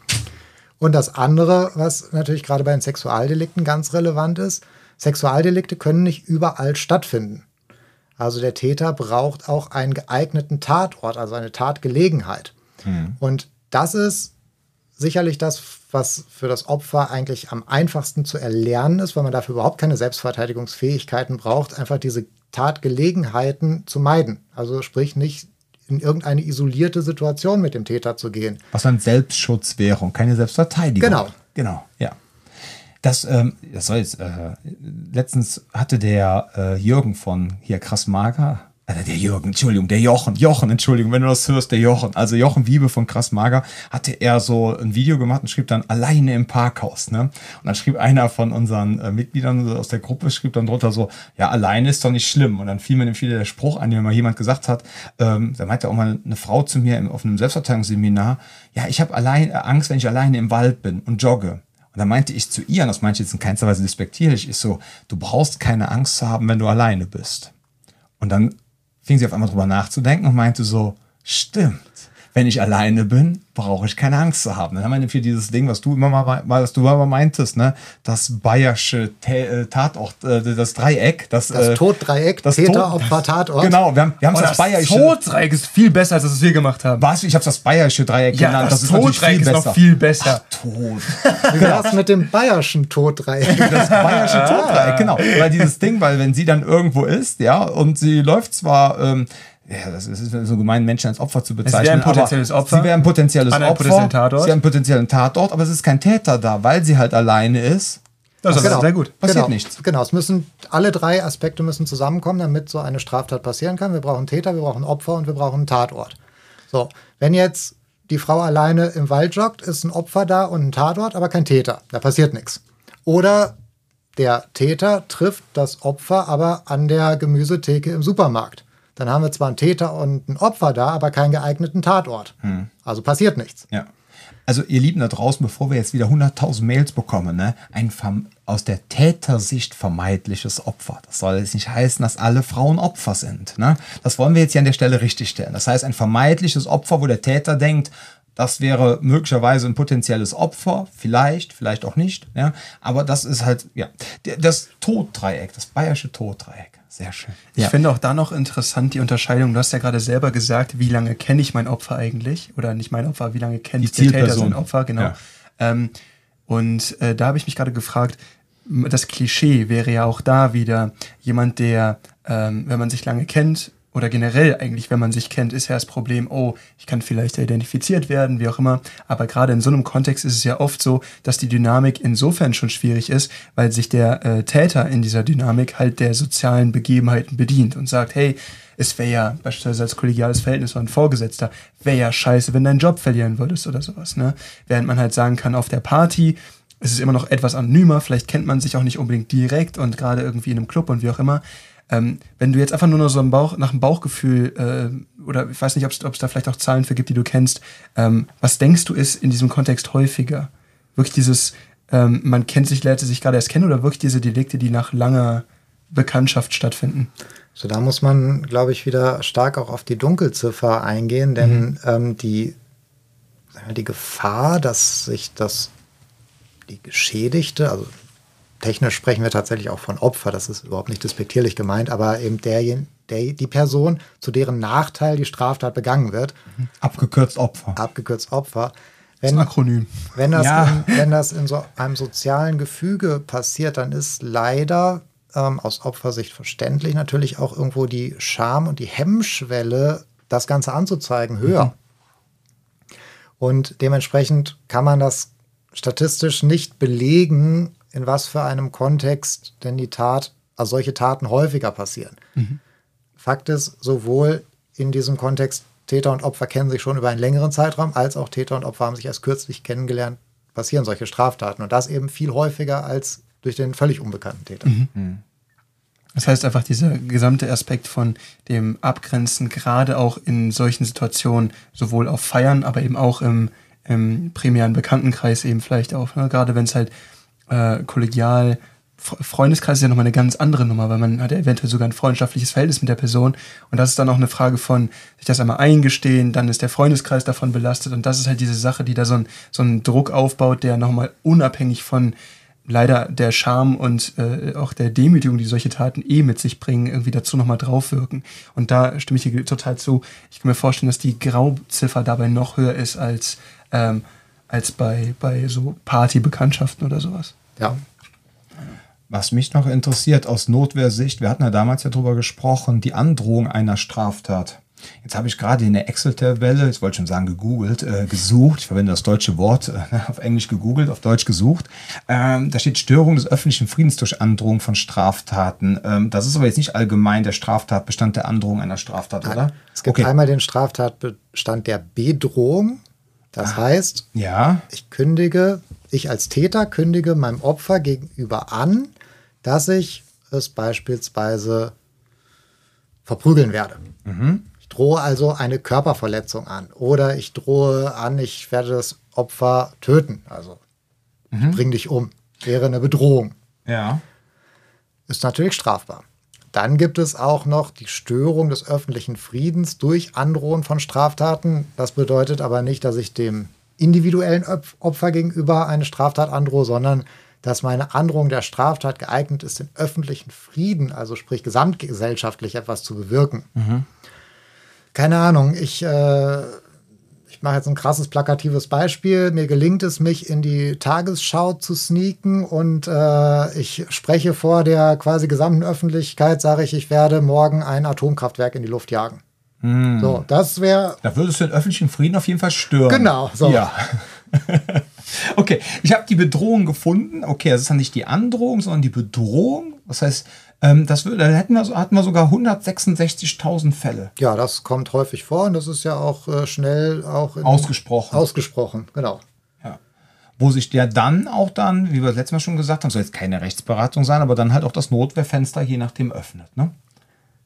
Und das andere, was natürlich gerade bei den Sexualdelikten ganz relevant ist, Sexualdelikte können nicht überall stattfinden. Also der Täter braucht auch einen geeigneten Tatort, also eine Tatgelegenheit. Mhm. Und das ist sicherlich das, was für das Opfer eigentlich am einfachsten zu erlernen ist, weil man dafür überhaupt keine Selbstverteidigungsfähigkeiten braucht, einfach diese Tatgelegenheiten zu meiden. Also sprich nicht in irgendeine isolierte Situation mit dem Täter zu gehen. Was ein Selbstschutz wäre und keine Selbstverteidigung. Genau. Genau, ja. Das, ähm, das soll jetzt, äh, letztens hatte der äh, Jürgen von hier Krass Mager, der Jürgen, Entschuldigung, der Jochen, Jochen, Entschuldigung, wenn du das hörst, der Jochen, also Jochen Wiebe von Krass Mager, hatte er so ein Video gemacht und schrieb dann alleine im Parkhaus, ne? Und dann schrieb einer von unseren äh, Mitgliedern aus der Gruppe, schrieb dann drunter so, ja, alleine ist doch nicht schlimm. Und dann fiel mir nämlich wieder der Spruch an, den mal jemand gesagt hat, ähm, da meinte auch mal eine Frau zu mir im, auf einem Selbstverteidigungsseminar, ja, ich habe allein äh, Angst, wenn ich alleine im Wald bin und jogge. Und dann meinte ich zu ihr, und das meinte ich jetzt in keinster Weise despektierlich, ist so, du brauchst keine Angst zu haben, wenn du alleine bist. Und dann fing sie auf einmal drüber nachzudenken und meinte so, stimmt, wenn ich alleine bin, brauche ich keine Angst zu haben. Dann haben wir nämlich dieses Ding, was du immer mal, was du immer meintest, ne? Das bayerische äh, Tatort, äh, das Dreieck, das, das äh, Toddreieck, das Täter, Opfer, Tatort. Genau, wir haben, wir haben oh, das, das bayerische. Toddreieck ist viel besser, als das, wir gemacht haben. Was? Ich habe das bayerische Dreieck ja, genannt. Das, das ist Toddreieck ist noch viel besser. Ach, Tod. Wie wär's mit dem bayerischen Toddreieck? Das bayerische Toddreieck, genau. Weil dieses Ding, weil wenn sie dann irgendwo ist, ja, und sie läuft zwar ähm, ja, das ist so gemein, Menschen als Opfer zu bezeichnen. Sie wäre ein potenzielles Opfer. Sie wäre ein potenzielles Opfer. Potenziellen Tatort. Sie wäre ein potenziellen Tatort, aber es ist kein Täter da, weil sie halt alleine ist. Das ist genau. sehr gut. Passiert genau. nichts. Genau, es müssen alle drei Aspekte müssen zusammenkommen, damit so eine Straftat passieren kann. Wir brauchen Täter, wir brauchen Opfer und wir brauchen einen Tatort. So, wenn jetzt die Frau alleine im Wald joggt, ist ein Opfer da und ein Tatort, aber kein Täter. Da passiert nichts. Oder der Täter trifft das Opfer aber an der Gemüsetheke im Supermarkt dann haben wir zwar einen Täter und ein Opfer da, aber keinen geeigneten Tatort. Hm. Also passiert nichts. Ja. Also ihr Lieben da draußen, bevor wir jetzt wieder 100.000 Mails bekommen, ne, ein aus der Tätersicht vermeidliches Opfer. Das soll jetzt nicht heißen, dass alle Frauen Opfer sind. Ne? Das wollen wir jetzt hier an der Stelle richtigstellen. Das heißt, ein vermeidliches Opfer, wo der Täter denkt, das wäre möglicherweise ein potenzielles Opfer, vielleicht, vielleicht auch nicht. Ja? Aber das ist halt, ja, das Toddreieck, das bayerische Toddreieck. Sehr schön. Ich ja. finde auch da noch interessant die Unterscheidung. Du hast ja gerade selber gesagt, wie lange kenne ich mein Opfer eigentlich? Oder nicht mein Opfer, wie lange kennt der Täter sein Opfer? Genau. Ja. Ähm, und äh, da habe ich mich gerade gefragt, das Klischee wäre ja auch da wieder jemand, der, ähm, wenn man sich lange kennt, oder generell eigentlich, wenn man sich kennt, ist ja das Problem, oh, ich kann vielleicht identifiziert werden, wie auch immer. Aber gerade in so einem Kontext ist es ja oft so, dass die Dynamik insofern schon schwierig ist, weil sich der äh, Täter in dieser Dynamik halt der sozialen Begebenheiten bedient und sagt, hey, es wäre ja beispielsweise als kollegiales Verhältnis oder ein Vorgesetzter, wäre ja scheiße, wenn du deinen Job verlieren würdest oder sowas. Ne? Während man halt sagen kann, auf der Party es ist immer noch etwas anonymer, vielleicht kennt man sich auch nicht unbedingt direkt und gerade irgendwie in einem Club und wie auch immer, ähm, wenn du jetzt einfach nur noch so Bauch, nach dem Bauchgefühl äh, oder ich weiß nicht, ob es da vielleicht auch Zahlen für gibt, die du kennst, ähm, was denkst du ist in diesem Kontext häufiger? Wirklich dieses, ähm, man kennt sich, lernte sich gerade erst kennen oder wirklich diese Delikte, die nach langer Bekanntschaft stattfinden? So, da muss man, glaube ich, wieder stark auch auf die Dunkelziffer eingehen, denn mhm. ähm, die, die Gefahr, dass sich das die Geschädigte, also technisch sprechen wir tatsächlich auch von Opfer, das ist überhaupt nicht despektierlich gemeint, aber eben derjenige, der, die Person, zu deren Nachteil die Straftat begangen wird. Mhm. Abgekürzt Opfer. Abgekürzt Opfer. Wenn, das Akronym. Wenn das, ja. in, wenn das in so einem sozialen Gefüge passiert, dann ist leider ähm, aus Opfersicht verständlich natürlich auch irgendwo die Scham und die Hemmschwelle, das Ganze anzuzeigen, höher. Mhm. Und dementsprechend kann man das statistisch nicht belegen, in was für einem Kontext denn die Tat also solche Taten häufiger passieren. Fakt ist, sowohl in diesem Kontext Täter und Opfer kennen sich schon über einen längeren Zeitraum, als auch Täter und Opfer haben sich erst kürzlich kennengelernt, passieren solche Straftaten. Und das eben viel häufiger als durch den völlig unbekannten Täter. Das heißt einfach dieser gesamte Aspekt von dem Abgrenzen, gerade auch in solchen Situationen, sowohl auf Feiern, aber eben auch im, im primären Bekanntenkreis eben vielleicht auch, ne? gerade wenn es halt äh, kollegial, Freundeskreis ist ja nochmal eine ganz andere Nummer, weil man hat ja eventuell sogar ein freundschaftliches Verhältnis mit der Person und das ist dann auch eine Frage von sich das einmal eingestehen, dann ist der Freundeskreis davon belastet und das ist halt diese Sache, die da so, ein, so einen Druck aufbaut, der nochmal unabhängig von leider der Scham und äh, auch der Demütigung, die solche Taten eh mit sich bringen, irgendwie dazu nochmal draufwirken. Und da stimme ich dir total zu. Ich kann mir vorstellen, dass die Grauziffer dabei noch höher ist als, ähm, als bei, bei so Partybekanntschaften oder sowas. Ja. Was mich noch interessiert aus Notwehrsicht, wir hatten ja damals ja drüber gesprochen, die Androhung einer Straftat. Jetzt habe ich gerade in der Excel-Tabelle, ich wollte schon sagen gegoogelt, äh, gesucht, ich verwende das deutsche Wort, äh, <laughs> auf Englisch gegoogelt, auf Deutsch gesucht. Ähm, da steht Störung des öffentlichen Friedens durch Androhung von Straftaten. Ähm, das ist aber jetzt nicht allgemein der Straftatbestand der Androhung einer Straftat, oder? Es gibt einmal den Straftatbestand der Bedrohung. Das heißt, Ja, ich kündige, ich als Täter kündige meinem Opfer gegenüber an, dass ich es beispielsweise verprügeln werde. Ich drohe also eine Körperverletzung an oder ich drohe an, ich werde das Opfer töten. Also ich bring dich um. Wäre eine Bedrohung. ja. Ist natürlich strafbar. Dann gibt es auch noch die Störung des öffentlichen Friedens durch Androhen von Straftaten. Das bedeutet aber nicht, dass ich dem individuellen Opf- Opfer gegenüber eine Straftat androhe, sondern dass meine Androhung der Straftat geeignet ist, den öffentlichen Frieden, also sprich gesamtgesellschaftlich etwas zu bewirken. Keine Ahnung, ich, äh, ich mache jetzt ein krasses plakatives Beispiel. Mir gelingt es, mich in die Tagesschau zu sneaken und äh, ich spreche vor der quasi gesamten Öffentlichkeit, sage ich, ich werde morgen ein Atomkraftwerk in die Luft jagen. So, das wäre Da würdest du den öffentlichen Frieden auf jeden Fall stören. Genau, so. Ja. <laughs> okay, ich habe die Bedrohung gefunden. Okay, das ist dann nicht die Androhung, sondern die Bedrohung. Das heißt, ähm, das würde, da hätten wir, so- hatten wir sogar 166.000 Fälle Ja, das kommt häufig vor und das ist ja auch äh, schnell auch ausgesprochen. ausgesprochen. Genau. ja. Wo sich der dann auch dann, wie wir das letzte Mal schon gesagt haben, soll jetzt keine Rechtsberatung sein, aber dann halt auch das Notwehrfenster je nachdem öffnet. Ne?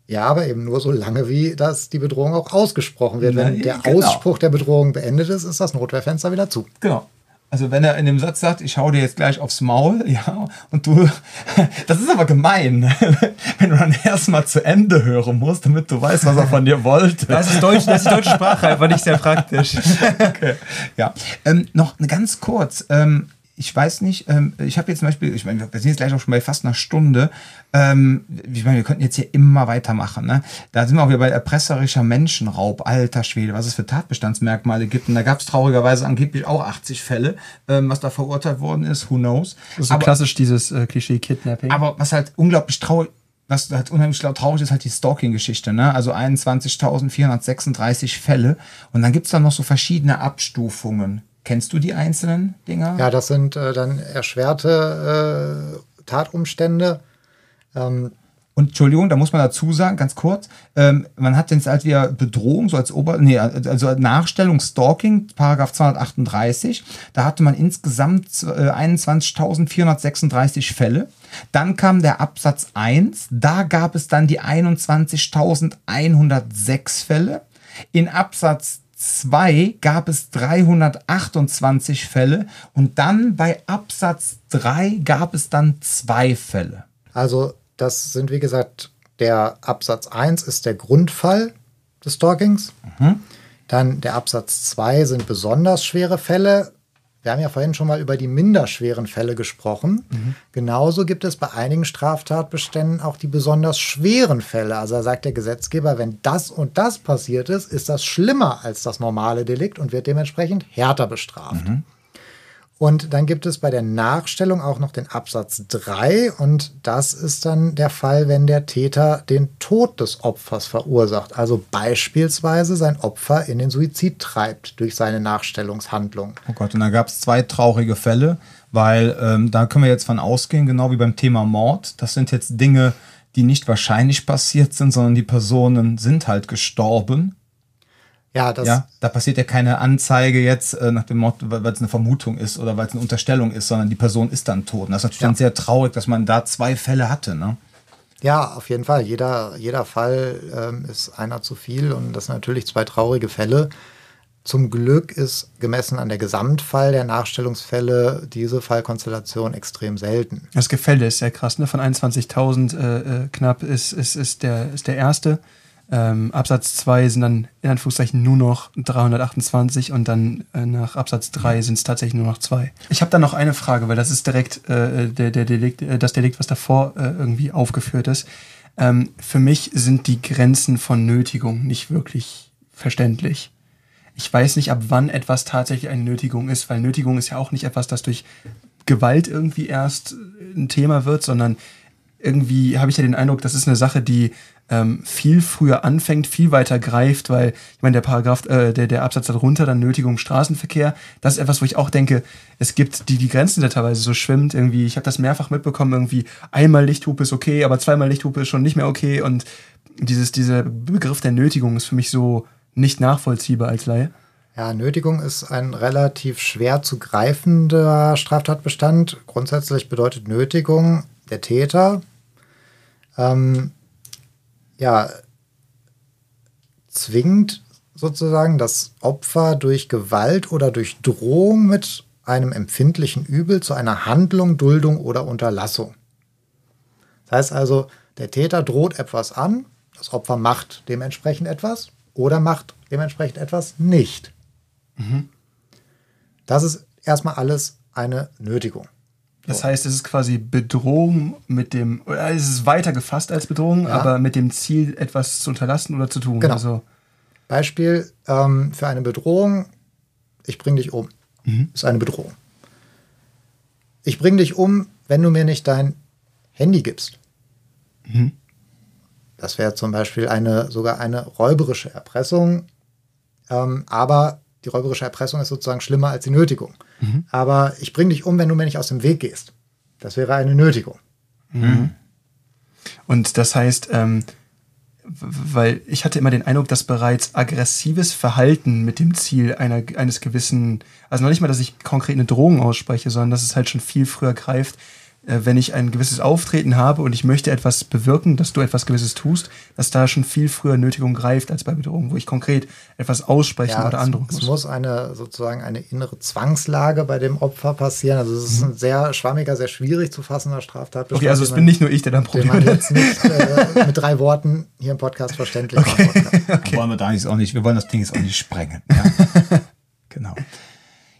Ja, aber eben nur so lange, wie das die Bedrohung auch ausgesprochen wird. Wenn der genau. Ausspruch der Bedrohung beendet ist, ist das Notwehrfenster wieder zu. Genau. Also wenn er in dem Satz sagt, ich hau dir jetzt gleich aufs Maul, <laughs> ja, und du, <laughs> das ist aber gemein, <laughs> wenn du dann erstmal zu Ende hören musst, damit du weißt, was er von dir wollte. Das ist, Deutsch, das ist die deutsche Sprache einfach nicht sehr praktisch. Okay. Ja, ähm, noch ganz kurz. Ähm, ich weiß nicht, ähm, ich habe jetzt zum Beispiel, ich meine, wir sind jetzt gleich auch schon bei fast einer Stunde. Ähm, ich meine, wir könnten jetzt hier immer weitermachen. Ne? Da sind wir auch wieder bei erpresserischer Menschenraub, alter Schwede, was es für Tatbestandsmerkmale gibt. Und da gab es traurigerweise angeblich auch 80 Fälle, ähm, was da verurteilt worden ist, who knows. Das ist so Aber- klassisch dieses äh, Klischee-Kidnapping. aber was halt unglaublich traurig, was halt unheimlich traurig ist, halt die Stalking-Geschichte, ne? Also 21.436 Fälle. Und dann gibt's da noch so verschiedene Abstufungen. Kennst du die einzelnen Dinger? Ja, das sind äh, dann erschwerte äh, Tatumstände. Ähm, Und Entschuldigung, da muss man dazu sagen, ganz kurz, ähm, man hat jetzt halt wieder Bedrohung, so als Ober, nee, also Nachstellung, Stalking, Paragraph 238, da hatte man insgesamt äh, 21.436 Fälle. Dann kam der Absatz 1, da gab es dann die 21.106 Fälle. In Absatz 2 gab es 328 Fälle und dann bei Absatz 3 gab es dann zwei Fälle. also das sind, wie gesagt, der Absatz 1 ist der Grundfall des Stalkings. Dann der Absatz 2 sind besonders schwere Fälle. Wir haben ja vorhin schon mal über die minderschweren Fälle gesprochen. Genauso gibt es bei einigen Straftatbeständen auch die besonders schweren Fälle. Also da sagt der Gesetzgeber, wenn das und das passiert ist, ist das schlimmer als das normale Delikt und wird dementsprechend härter bestraft. Und dann gibt es bei der Nachstellung auch noch den Absatz 3 und das ist dann der Fall, wenn der Täter den Tod des Opfers verursacht, also beispielsweise sein Opfer in den Suizid treibt durch seine Nachstellungshandlung. Oh Gott, und da gab es zwei traurige Fälle, weil ähm, da können wir jetzt von ausgehen, genau wie beim Thema Mord. Das sind jetzt Dinge, die nicht wahrscheinlich passiert sind, sondern die Personen sind halt gestorben ja, das ja, da passiert ja keine Anzeige jetzt äh, nach dem Motto, weil es eine Vermutung ist oder weil es eine Unterstellung ist, sondern die Person ist dann tot. Und das ist natürlich ja. dann sehr traurig, dass man da zwei Fälle hatte. Ne? Ja, auf jeden Fall. Jeder, jeder Fall ähm, ist einer zu viel und das sind natürlich zwei traurige Fälle. Zum Glück ist gemessen an der Gesamtfall der Nachstellungsfälle diese Fallkonstellation extrem selten. Das Gefälle ist sehr krass. Ne? Von 21.000 äh, äh, knapp ist, ist, ist, der, ist der erste. Ähm, Absatz 2 sind dann in Anführungszeichen nur noch 328 und dann äh, nach Absatz 3 sind es tatsächlich nur noch zwei. Ich habe da noch eine Frage, weil das ist direkt äh, der, der Delikt, äh, das Delikt, was davor äh, irgendwie aufgeführt ist. Ähm, für mich sind die Grenzen von Nötigung nicht wirklich verständlich. Ich weiß nicht, ab wann etwas tatsächlich eine Nötigung ist, weil Nötigung ist ja auch nicht etwas, das durch Gewalt irgendwie erst ein Thema wird, sondern irgendwie habe ich ja den Eindruck, das ist eine Sache, die ähm, viel früher anfängt, viel weiter greift, weil ich meine, der Paragraph, äh, der, der Absatz darunter, dann Nötigung Straßenverkehr, das ist etwas, wo ich auch denke, es gibt die, die Grenzen, die teilweise so schwimmt, irgendwie, ich habe das mehrfach mitbekommen, irgendwie einmal Lichthupe ist okay, aber zweimal Lichthupe ist schon nicht mehr okay und dieses, dieser Begriff der Nötigung ist für mich so nicht nachvollziehbar als Laie. Ja, Nötigung ist ein relativ schwer zu greifender Straftatbestand. Grundsätzlich bedeutet Nötigung, der Täter ähm, ja, zwingt sozusagen das Opfer durch Gewalt oder durch Drohung mit einem empfindlichen Übel zu einer Handlung, Duldung oder Unterlassung. Das heißt also, der Täter droht etwas an, das Opfer macht dementsprechend etwas oder macht dementsprechend etwas nicht. Mhm. Das ist erstmal alles eine Nötigung. Das heißt, es ist quasi Bedrohung mit dem, es ist weiter gefasst als Bedrohung, ja. aber mit dem Ziel, etwas zu unterlassen oder zu tun. Genau. Also Beispiel ähm, für eine Bedrohung, ich bringe dich um. Mhm. Ist eine Bedrohung. Ich bringe dich um, wenn du mir nicht dein Handy gibst. Mhm. Das wäre zum Beispiel eine, sogar eine räuberische Erpressung. Ähm, aber die räuberische Erpressung ist sozusagen schlimmer als die Nötigung. Mhm. Aber ich bringe dich um, wenn du mir nicht aus dem Weg gehst. Das wäre eine Nötigung. Mhm. Und das heißt, ähm, weil ich hatte immer den Eindruck, dass bereits aggressives Verhalten mit dem Ziel einer, eines gewissen, also noch nicht mal, dass ich konkret eine Drohung ausspreche, sondern dass es halt schon viel früher greift, wenn ich ein gewisses Auftreten habe und ich möchte etwas bewirken, dass du etwas Gewisses tust, dass da schon viel früher Nötigung greift als bei Bedrohung, wo ich konkret etwas aussprechen ja, oder androhen muss. Es muss eine sozusagen eine innere Zwangslage bei dem Opfer passieren. Also es ist mhm. ein sehr schwammiger, sehr schwierig zu fassender Straftat. Okay, also es bin nicht nur ich, der dann probiert. Den man jetzt nicht äh, mit drei Worten hier im Podcast verständlich okay. machen kann. <laughs> Okay. Wollen wir da auch nicht, wir wollen das Ding jetzt auch nicht sprengen. Ja? <laughs> genau.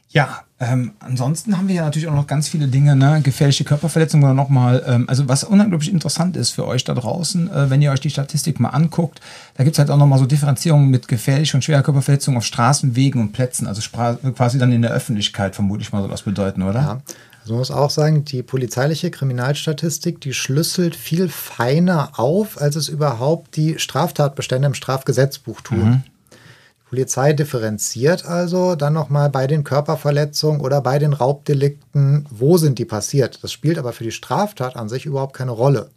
Ja, ähm, ansonsten haben wir ja natürlich auch noch ganz viele Dinge, ne? gefährliche Körperverletzungen oder nochmal, ähm, also was unglaublich interessant ist für euch da draußen, äh, wenn ihr euch die Statistik mal anguckt, da gibt es halt auch nochmal so Differenzierungen mit gefährlicher und schwerer Körperverletzungen auf Straßen, Wegen und Plätzen, also quasi dann in der Öffentlichkeit, vermute ich mal, soll das bedeuten, oder? Ja. Also man muss auch sagen, die polizeiliche Kriminalstatistik, die schlüsselt viel feiner auf, als es überhaupt die Straftatbestände im Strafgesetzbuch tun. Mhm. Polizei differenziert also dann nochmal bei den Körperverletzungen oder bei den Raubdelikten, wo sind die passiert. Das spielt aber für die Straftat an sich überhaupt keine Rolle.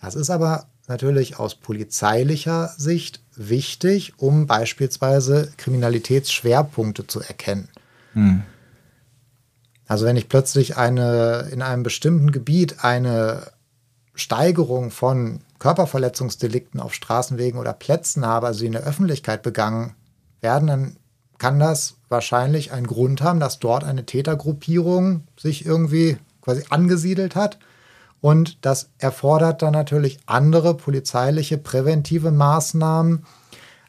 Das ist aber natürlich aus polizeilicher Sicht wichtig, um beispielsweise Kriminalitätsschwerpunkte zu erkennen. Hm. Also wenn ich plötzlich eine in einem bestimmten Gebiet eine Steigerung von Körperverletzungsdelikten auf Straßenwegen oder Plätzen habe, also die in der Öffentlichkeit begangen werden, dann kann das wahrscheinlich einen Grund haben, dass dort eine Tätergruppierung sich irgendwie quasi angesiedelt hat. Und das erfordert dann natürlich andere polizeiliche präventive Maßnahmen,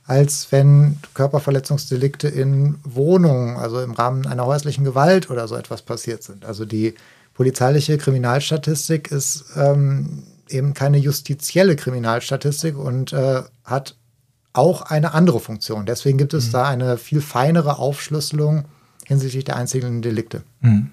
als wenn Körperverletzungsdelikte in Wohnungen, also im Rahmen einer häuslichen Gewalt oder so etwas passiert sind. Also die polizeiliche Kriminalstatistik ist ähm, eben keine justizielle Kriminalstatistik und äh, hat auch eine andere Funktion. Deswegen gibt es mhm. da eine viel feinere Aufschlüsselung hinsichtlich der einzelnen Delikte. Mhm.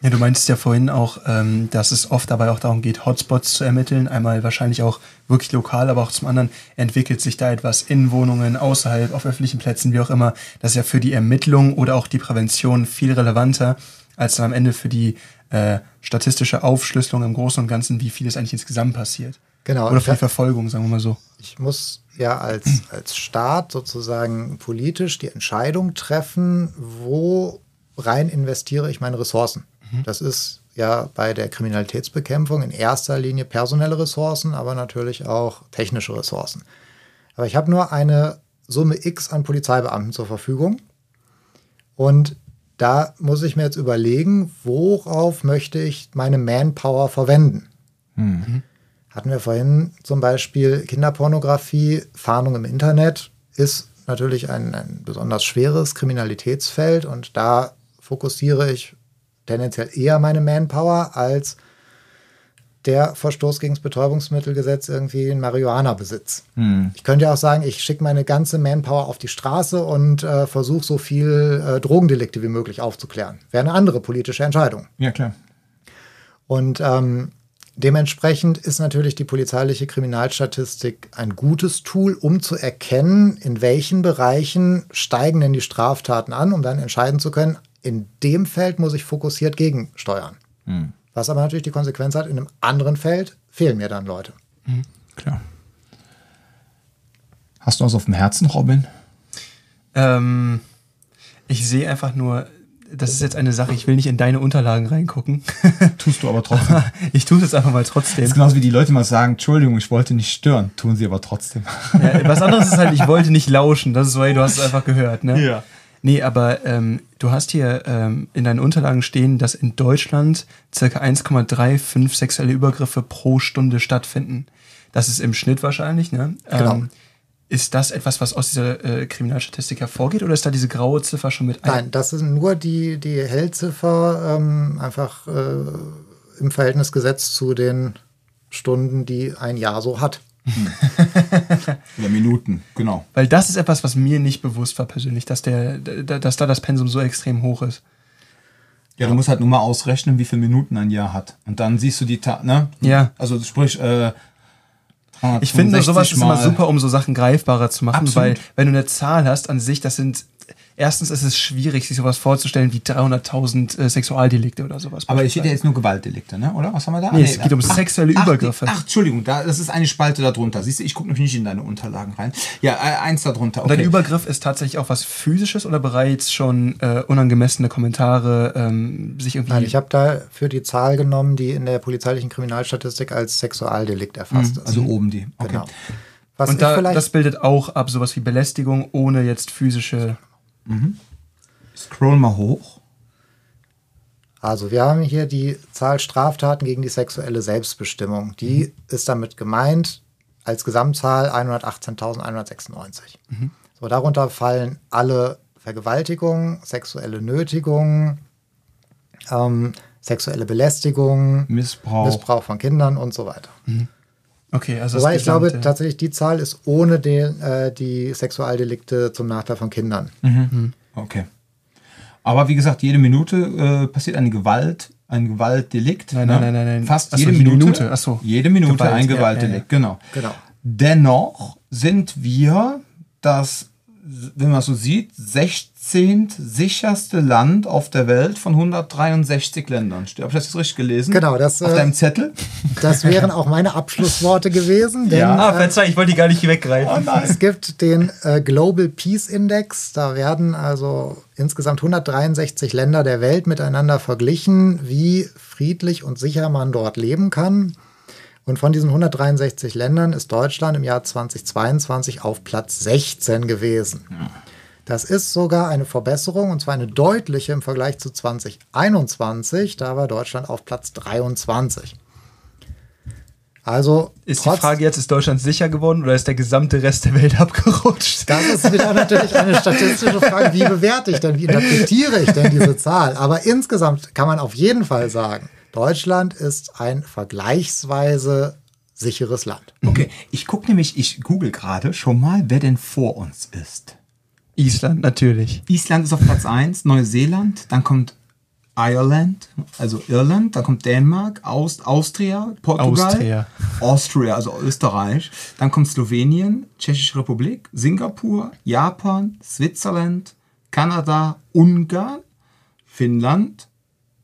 Ja, du meintest ja vorhin auch, ähm, dass es oft dabei auch darum geht, Hotspots zu ermitteln. Einmal wahrscheinlich auch wirklich lokal, aber auch zum anderen entwickelt sich da etwas in Wohnungen, außerhalb, auf öffentlichen Plätzen, wie auch immer. Das ist ja für die Ermittlung oder auch die Prävention viel relevanter, als dann am Ende für die äh, statistische Aufschlüsselung im Großen und Ganzen, wie viel es eigentlich insgesamt passiert. Genau. Oder für die Verfolgung, sagen wir mal so. Ich muss ja als, <clears throat> als Staat sozusagen politisch die Entscheidung treffen, wo rein investiere ich meine Ressourcen. Mhm. Das ist ja bei der Kriminalitätsbekämpfung in erster Linie personelle Ressourcen, aber natürlich auch technische Ressourcen. Aber ich habe nur eine Summe X an Polizeibeamten zur Verfügung. Und da muss ich mir jetzt überlegen, worauf möchte ich meine Manpower verwenden. Mhm. Hatten wir vorhin zum Beispiel Kinderpornografie, Fahndung im Internet ist natürlich ein, ein besonders schweres Kriminalitätsfeld und da fokussiere ich tendenziell eher meine Manpower als der Verstoß gegen das Betäubungsmittelgesetz irgendwie in Marihuana-Besitz. Hm. Ich könnte ja auch sagen, ich schicke meine ganze Manpower auf die Straße und äh, versuche so viel äh, Drogendelikte wie möglich aufzuklären. Wäre eine andere politische Entscheidung. Ja, klar. Und ähm, dementsprechend ist natürlich die polizeiliche Kriminalstatistik ein gutes Tool, um zu erkennen, in welchen Bereichen steigen denn die Straftaten an, um dann entscheiden zu können, in dem Feld muss ich fokussiert gegensteuern. Hm. Was aber natürlich die Konsequenz hat, in einem anderen Feld fehlen mir dann Leute. Mhm, klar. Hast du was auf dem Herzen, Robin? Ähm, ich sehe einfach nur, das ist jetzt eine Sache, ich will nicht in deine Unterlagen reingucken. <laughs> Tust du aber trotzdem. <laughs> ich tue es einfach mal trotzdem. Das ist genauso wie die Leute mal sagen, Entschuldigung, ich wollte nicht stören, tun sie aber trotzdem. Ja, was anderes ist halt, ich wollte nicht lauschen, das ist so, hey, du hast es einfach gehört, ne? Ja. Nee, aber ähm, du hast hier ähm, in deinen Unterlagen stehen, dass in Deutschland circa 1,35 sexuelle Übergriffe pro Stunde stattfinden. Das ist im Schnitt wahrscheinlich, ne? Genau. Ähm, ist das etwas, was aus dieser äh, Kriminalstatistik hervorgeht oder ist da diese graue Ziffer schon mit ein? Nein, das ist nur die, die Hellziffer, ähm, einfach äh, im Verhältnis gesetzt zu den Stunden, die ein Jahr so hat. <laughs> Oder Minuten, genau. Weil das ist etwas, was mir nicht bewusst war persönlich, dass, der, dass da das Pensum so extrem hoch ist. Ja, du musst halt nur mal ausrechnen, wie viele Minuten ein Jahr hat. Und dann siehst du die, Ta ne? Ja. Also sprich, äh, ich finde, sowas ist immer super, um so Sachen greifbarer zu machen, Absolut. weil wenn du eine Zahl hast an sich, das sind erstens ist es schwierig, sich sowas vorzustellen wie 300.000 äh, Sexualdelikte oder sowas. Aber es steht ja jetzt nur Gewaltdelikte, ne? oder? Was haben wir da? Nee, nee es geht um ach, sexuelle ach, Übergriffe. Ach, Entschuldigung, da, das ist eine Spalte darunter. Siehst du, ich gucke noch nicht in deine Unterlagen rein. Ja, äh, eins darunter. Okay. Und dein Übergriff ist tatsächlich auch was Physisches oder bereits schon äh, unangemessene Kommentare ähm, sich irgendwie. Nein, ich habe da für die Zahl genommen, die in der polizeilichen Kriminalstatistik als Sexualdelikt erfasst mhm, ist. Also oben die. Okay. Genau. Was und da, das bildet auch ab sowas wie Belästigung ohne jetzt physische Mhm. Scroll mal hoch. Also wir haben hier die Zahl Straftaten gegen die sexuelle Selbstbestimmung. Die mhm. ist damit gemeint als Gesamtzahl 118.196. Mhm. So, darunter fallen alle Vergewaltigungen, sexuelle Nötigungen, ähm, sexuelle Belästigung, Missbrauch. Missbrauch von Kindern und so weiter. Mhm. Okay, also Wobei ich glaube tatsächlich, die Zahl ist ohne den, äh, die Sexualdelikte zum Nachteil von Kindern. Mhm. mhm. Okay. Aber wie gesagt, jede Minute äh, passiert eine Gewalt, ein Gewaltdelikt. Nein, nein, ne? nein, nein, nein. Fast Achso, jede, Minute. Minute. Achso. Jede Minute Gewalt, ein Gewaltdelikt, ja, ja, ja. genau. genau. Dennoch sind wir das, wenn man so sieht, 16 sicherste Land auf der Welt von 163 Ländern. Habe ich das jetzt richtig gelesen? Genau, das. Auf äh, deinem Zettel? Das wären auch meine Abschlussworte gewesen. Denn, ja, ah, verzeih, ich wollte die gar nicht weggreifen. Oh es gibt den äh, Global Peace Index. Da werden also insgesamt 163 Länder der Welt miteinander verglichen, wie friedlich und sicher man dort leben kann. Und von diesen 163 Ländern ist Deutschland im Jahr 2022 auf Platz 16 gewesen. Ja. Das ist sogar eine Verbesserung und zwar eine deutliche im Vergleich zu 2021. Da war Deutschland auf Platz 23. Also ist die Frage jetzt, ist Deutschland sicher geworden oder ist der gesamte Rest der Welt <laughs> abgerutscht? Das ist wieder natürlich eine statistische Frage. Wie bewerte ich denn, wie interpretiere ich denn diese Zahl? Aber insgesamt kann man auf jeden Fall sagen, Deutschland ist ein vergleichsweise sicheres Land. Okay, ich gucke nämlich, ich google gerade schon mal, wer denn vor uns ist. Island, natürlich. Island ist auf Platz 1, Neuseeland, dann kommt Ireland, also Irland, dann kommt Dänemark, Aust Austria, Portugal, Austria. Austria, also Österreich, dann kommt Slowenien, Tschechische Republik, Singapur, Japan, Switzerland, Kanada, Ungarn, Finnland,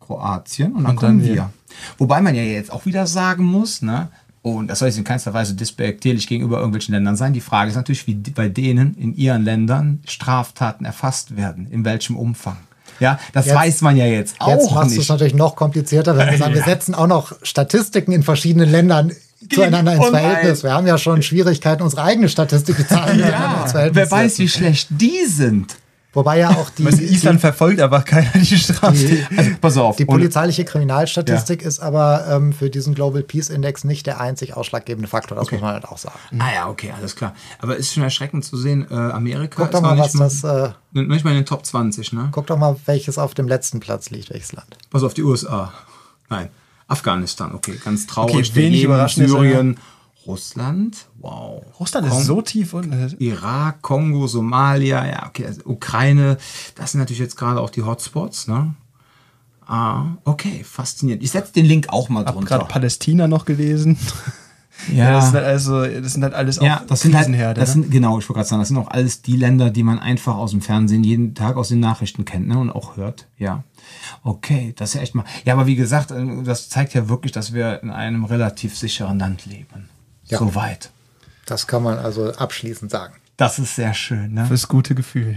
Kroatien und dann, Und dann kommen wir. wir. Wobei man ja jetzt auch wieder sagen muss, ne, und das soll jetzt in keinster Weise despektierlich gegenüber irgendwelchen Ländern sein. Die Frage ist natürlich, wie bei denen in ihren Ländern Straftaten erfasst werden, in welchem Umfang. Ja, das Jetzt- weiß man ja jetzt auch Jetzt machst du es natürlich noch komplizierter, wenn wir sagen, wir <laughs> setzen auch noch Statistiken in verschiedenen Ländern zueinander ins Verhältnis. Wir haben ja schon Schwierigkeiten, unsere eigene Statistik, die Zahlen <laughs> ins Ja, Verhältnis wer zu weiß, setzen. wie schlecht die sind. Wobei ja auch <laughs> die, Weißt du, Island verfolgt aber keiner die Strafe. Also, pass auf. die polizeiliche Kriminalstatistik ist aber ähm, für diesen Global Peace Index nicht der einzig ausschlaggebende Faktor. Das muss man halt auch sagen. Ah ja, okay, alles klar. Aber ist schon erschreckend zu sehen, äh, Amerika Guck ist doch mal, nicht was das. Äh, Nicht mal in den Top 20, ne? guck doch mal, welches auf dem letzten Platz liegt, welches Land. Pass auf, die USA. Nein. Afghanistan, okay, ganz traurig. Okay, wenig überraschend ist er, Syrien, Russland, wow. Russland ist so tief unten. Irak, Kongo, Somalia, ja, okay, also Ukraine, das sind natürlich jetzt gerade auch die Hotspots, ne? Ah, okay, faszinierend. Ich setze den Link auch mal drunter. gerade Palästina noch gelesen. <laughs> Ja. das sind halt also, das sind halt alles auch Ja, das sind halt, das ne? sind, genau, ich wollte gerade sagen, das sind auch alles die Länder, die man einfach aus dem Fernsehen jeden Tag aus den Nachrichten kennt ne, und auch hört. Ja. Okay, das ist ja echt mal. Ja, aber wie gesagt, äh, das zeigt ja wirklich, dass wir in einem relativ sicheren Land leben. Ja. Soweit. Das kann man also abschließend sagen. Das ist sehr schön, ne? Fürs gute Gefühl.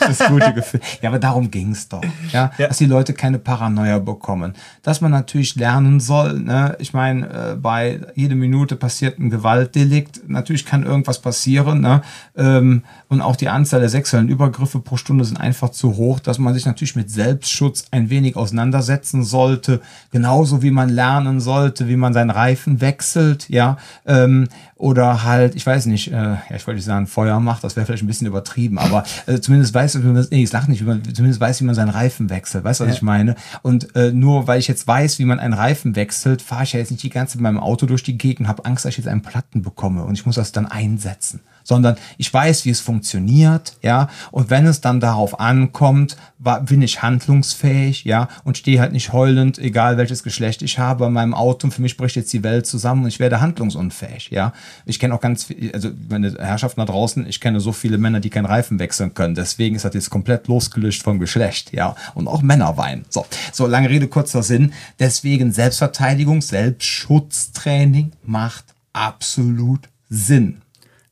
Das gute Gefühl. Ja, aber darum ging es doch. Ja? Ja. Dass die Leute keine Paranoia bekommen. Dass man natürlich lernen soll. Ne? Ich meine, äh, bei jede Minute passiert ein Gewaltdelikt. Natürlich kann irgendwas passieren. Ne? Ähm, und auch die Anzahl der sexuellen Übergriffe pro Stunde sind einfach zu hoch, dass man sich natürlich mit Selbstschutz ein wenig auseinandersetzen sollte. Genauso wie man lernen sollte, wie man seinen Reifen wechselt. Ja. Ähm, oder halt, ich weiß nicht, äh, ja, ich wollte nicht sagen, Feuer macht, das wäre vielleicht ein bisschen übertrieben, aber äh, zumindest weiß wie man, nee, ich sag nicht, wie man, zumindest weiß, wie man seinen Reifen wechselt, weißt du, was ich meine? Und äh, nur weil ich jetzt weiß, wie man einen Reifen wechselt, fahre ich ja jetzt nicht die ganze Zeit mit meinem Auto durch die Gegend habe Angst, dass ich jetzt einen Platten bekomme und ich muss das dann einsetzen. Sondern ich weiß, wie es funktioniert, ja, und wenn es dann darauf ankommt, war, bin ich handlungsfähig, ja, und stehe halt nicht heulend, egal welches Geschlecht ich habe, an meinem Auto und für mich bricht jetzt die Welt zusammen und ich werde handlungsunfähig, ja. Ich kenne auch ganz viel, also meine Herrschaften da draußen, ich kenne so viele Männer, die keinen Reifen wechseln können. Deswegen ist das jetzt komplett losgelöst vom Geschlecht, ja. Und auch Männer weinen. So, so lange Rede, kurzer Sinn. Deswegen Selbstverteidigung, Selbstschutztraining macht absolut Sinn.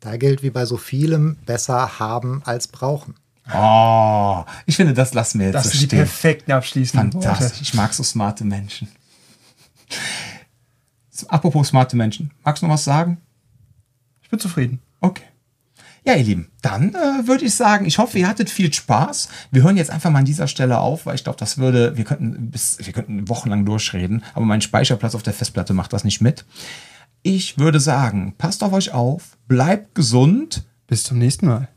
Da gilt wie bei so vielem besser haben als brauchen. Oh, ich finde, das lassen wir jetzt Das so sind die stehen. perfekten abschließenden Fantastisch. Worte. Ich mag so smarte Menschen. Apropos smarte Menschen. Magst du noch was sagen? Ich bin zufrieden. Okay. Ja, ihr Lieben, dann äh, würde ich sagen, ich hoffe, ihr hattet viel Spaß. Wir hören jetzt einfach mal an dieser Stelle auf, weil ich glaube, das würde, wir könnten bis, wir könnten wochenlang durchreden, aber mein Speicherplatz auf der Festplatte macht das nicht mit. Ich würde sagen, passt auf euch auf, bleibt gesund. Bis zum nächsten Mal.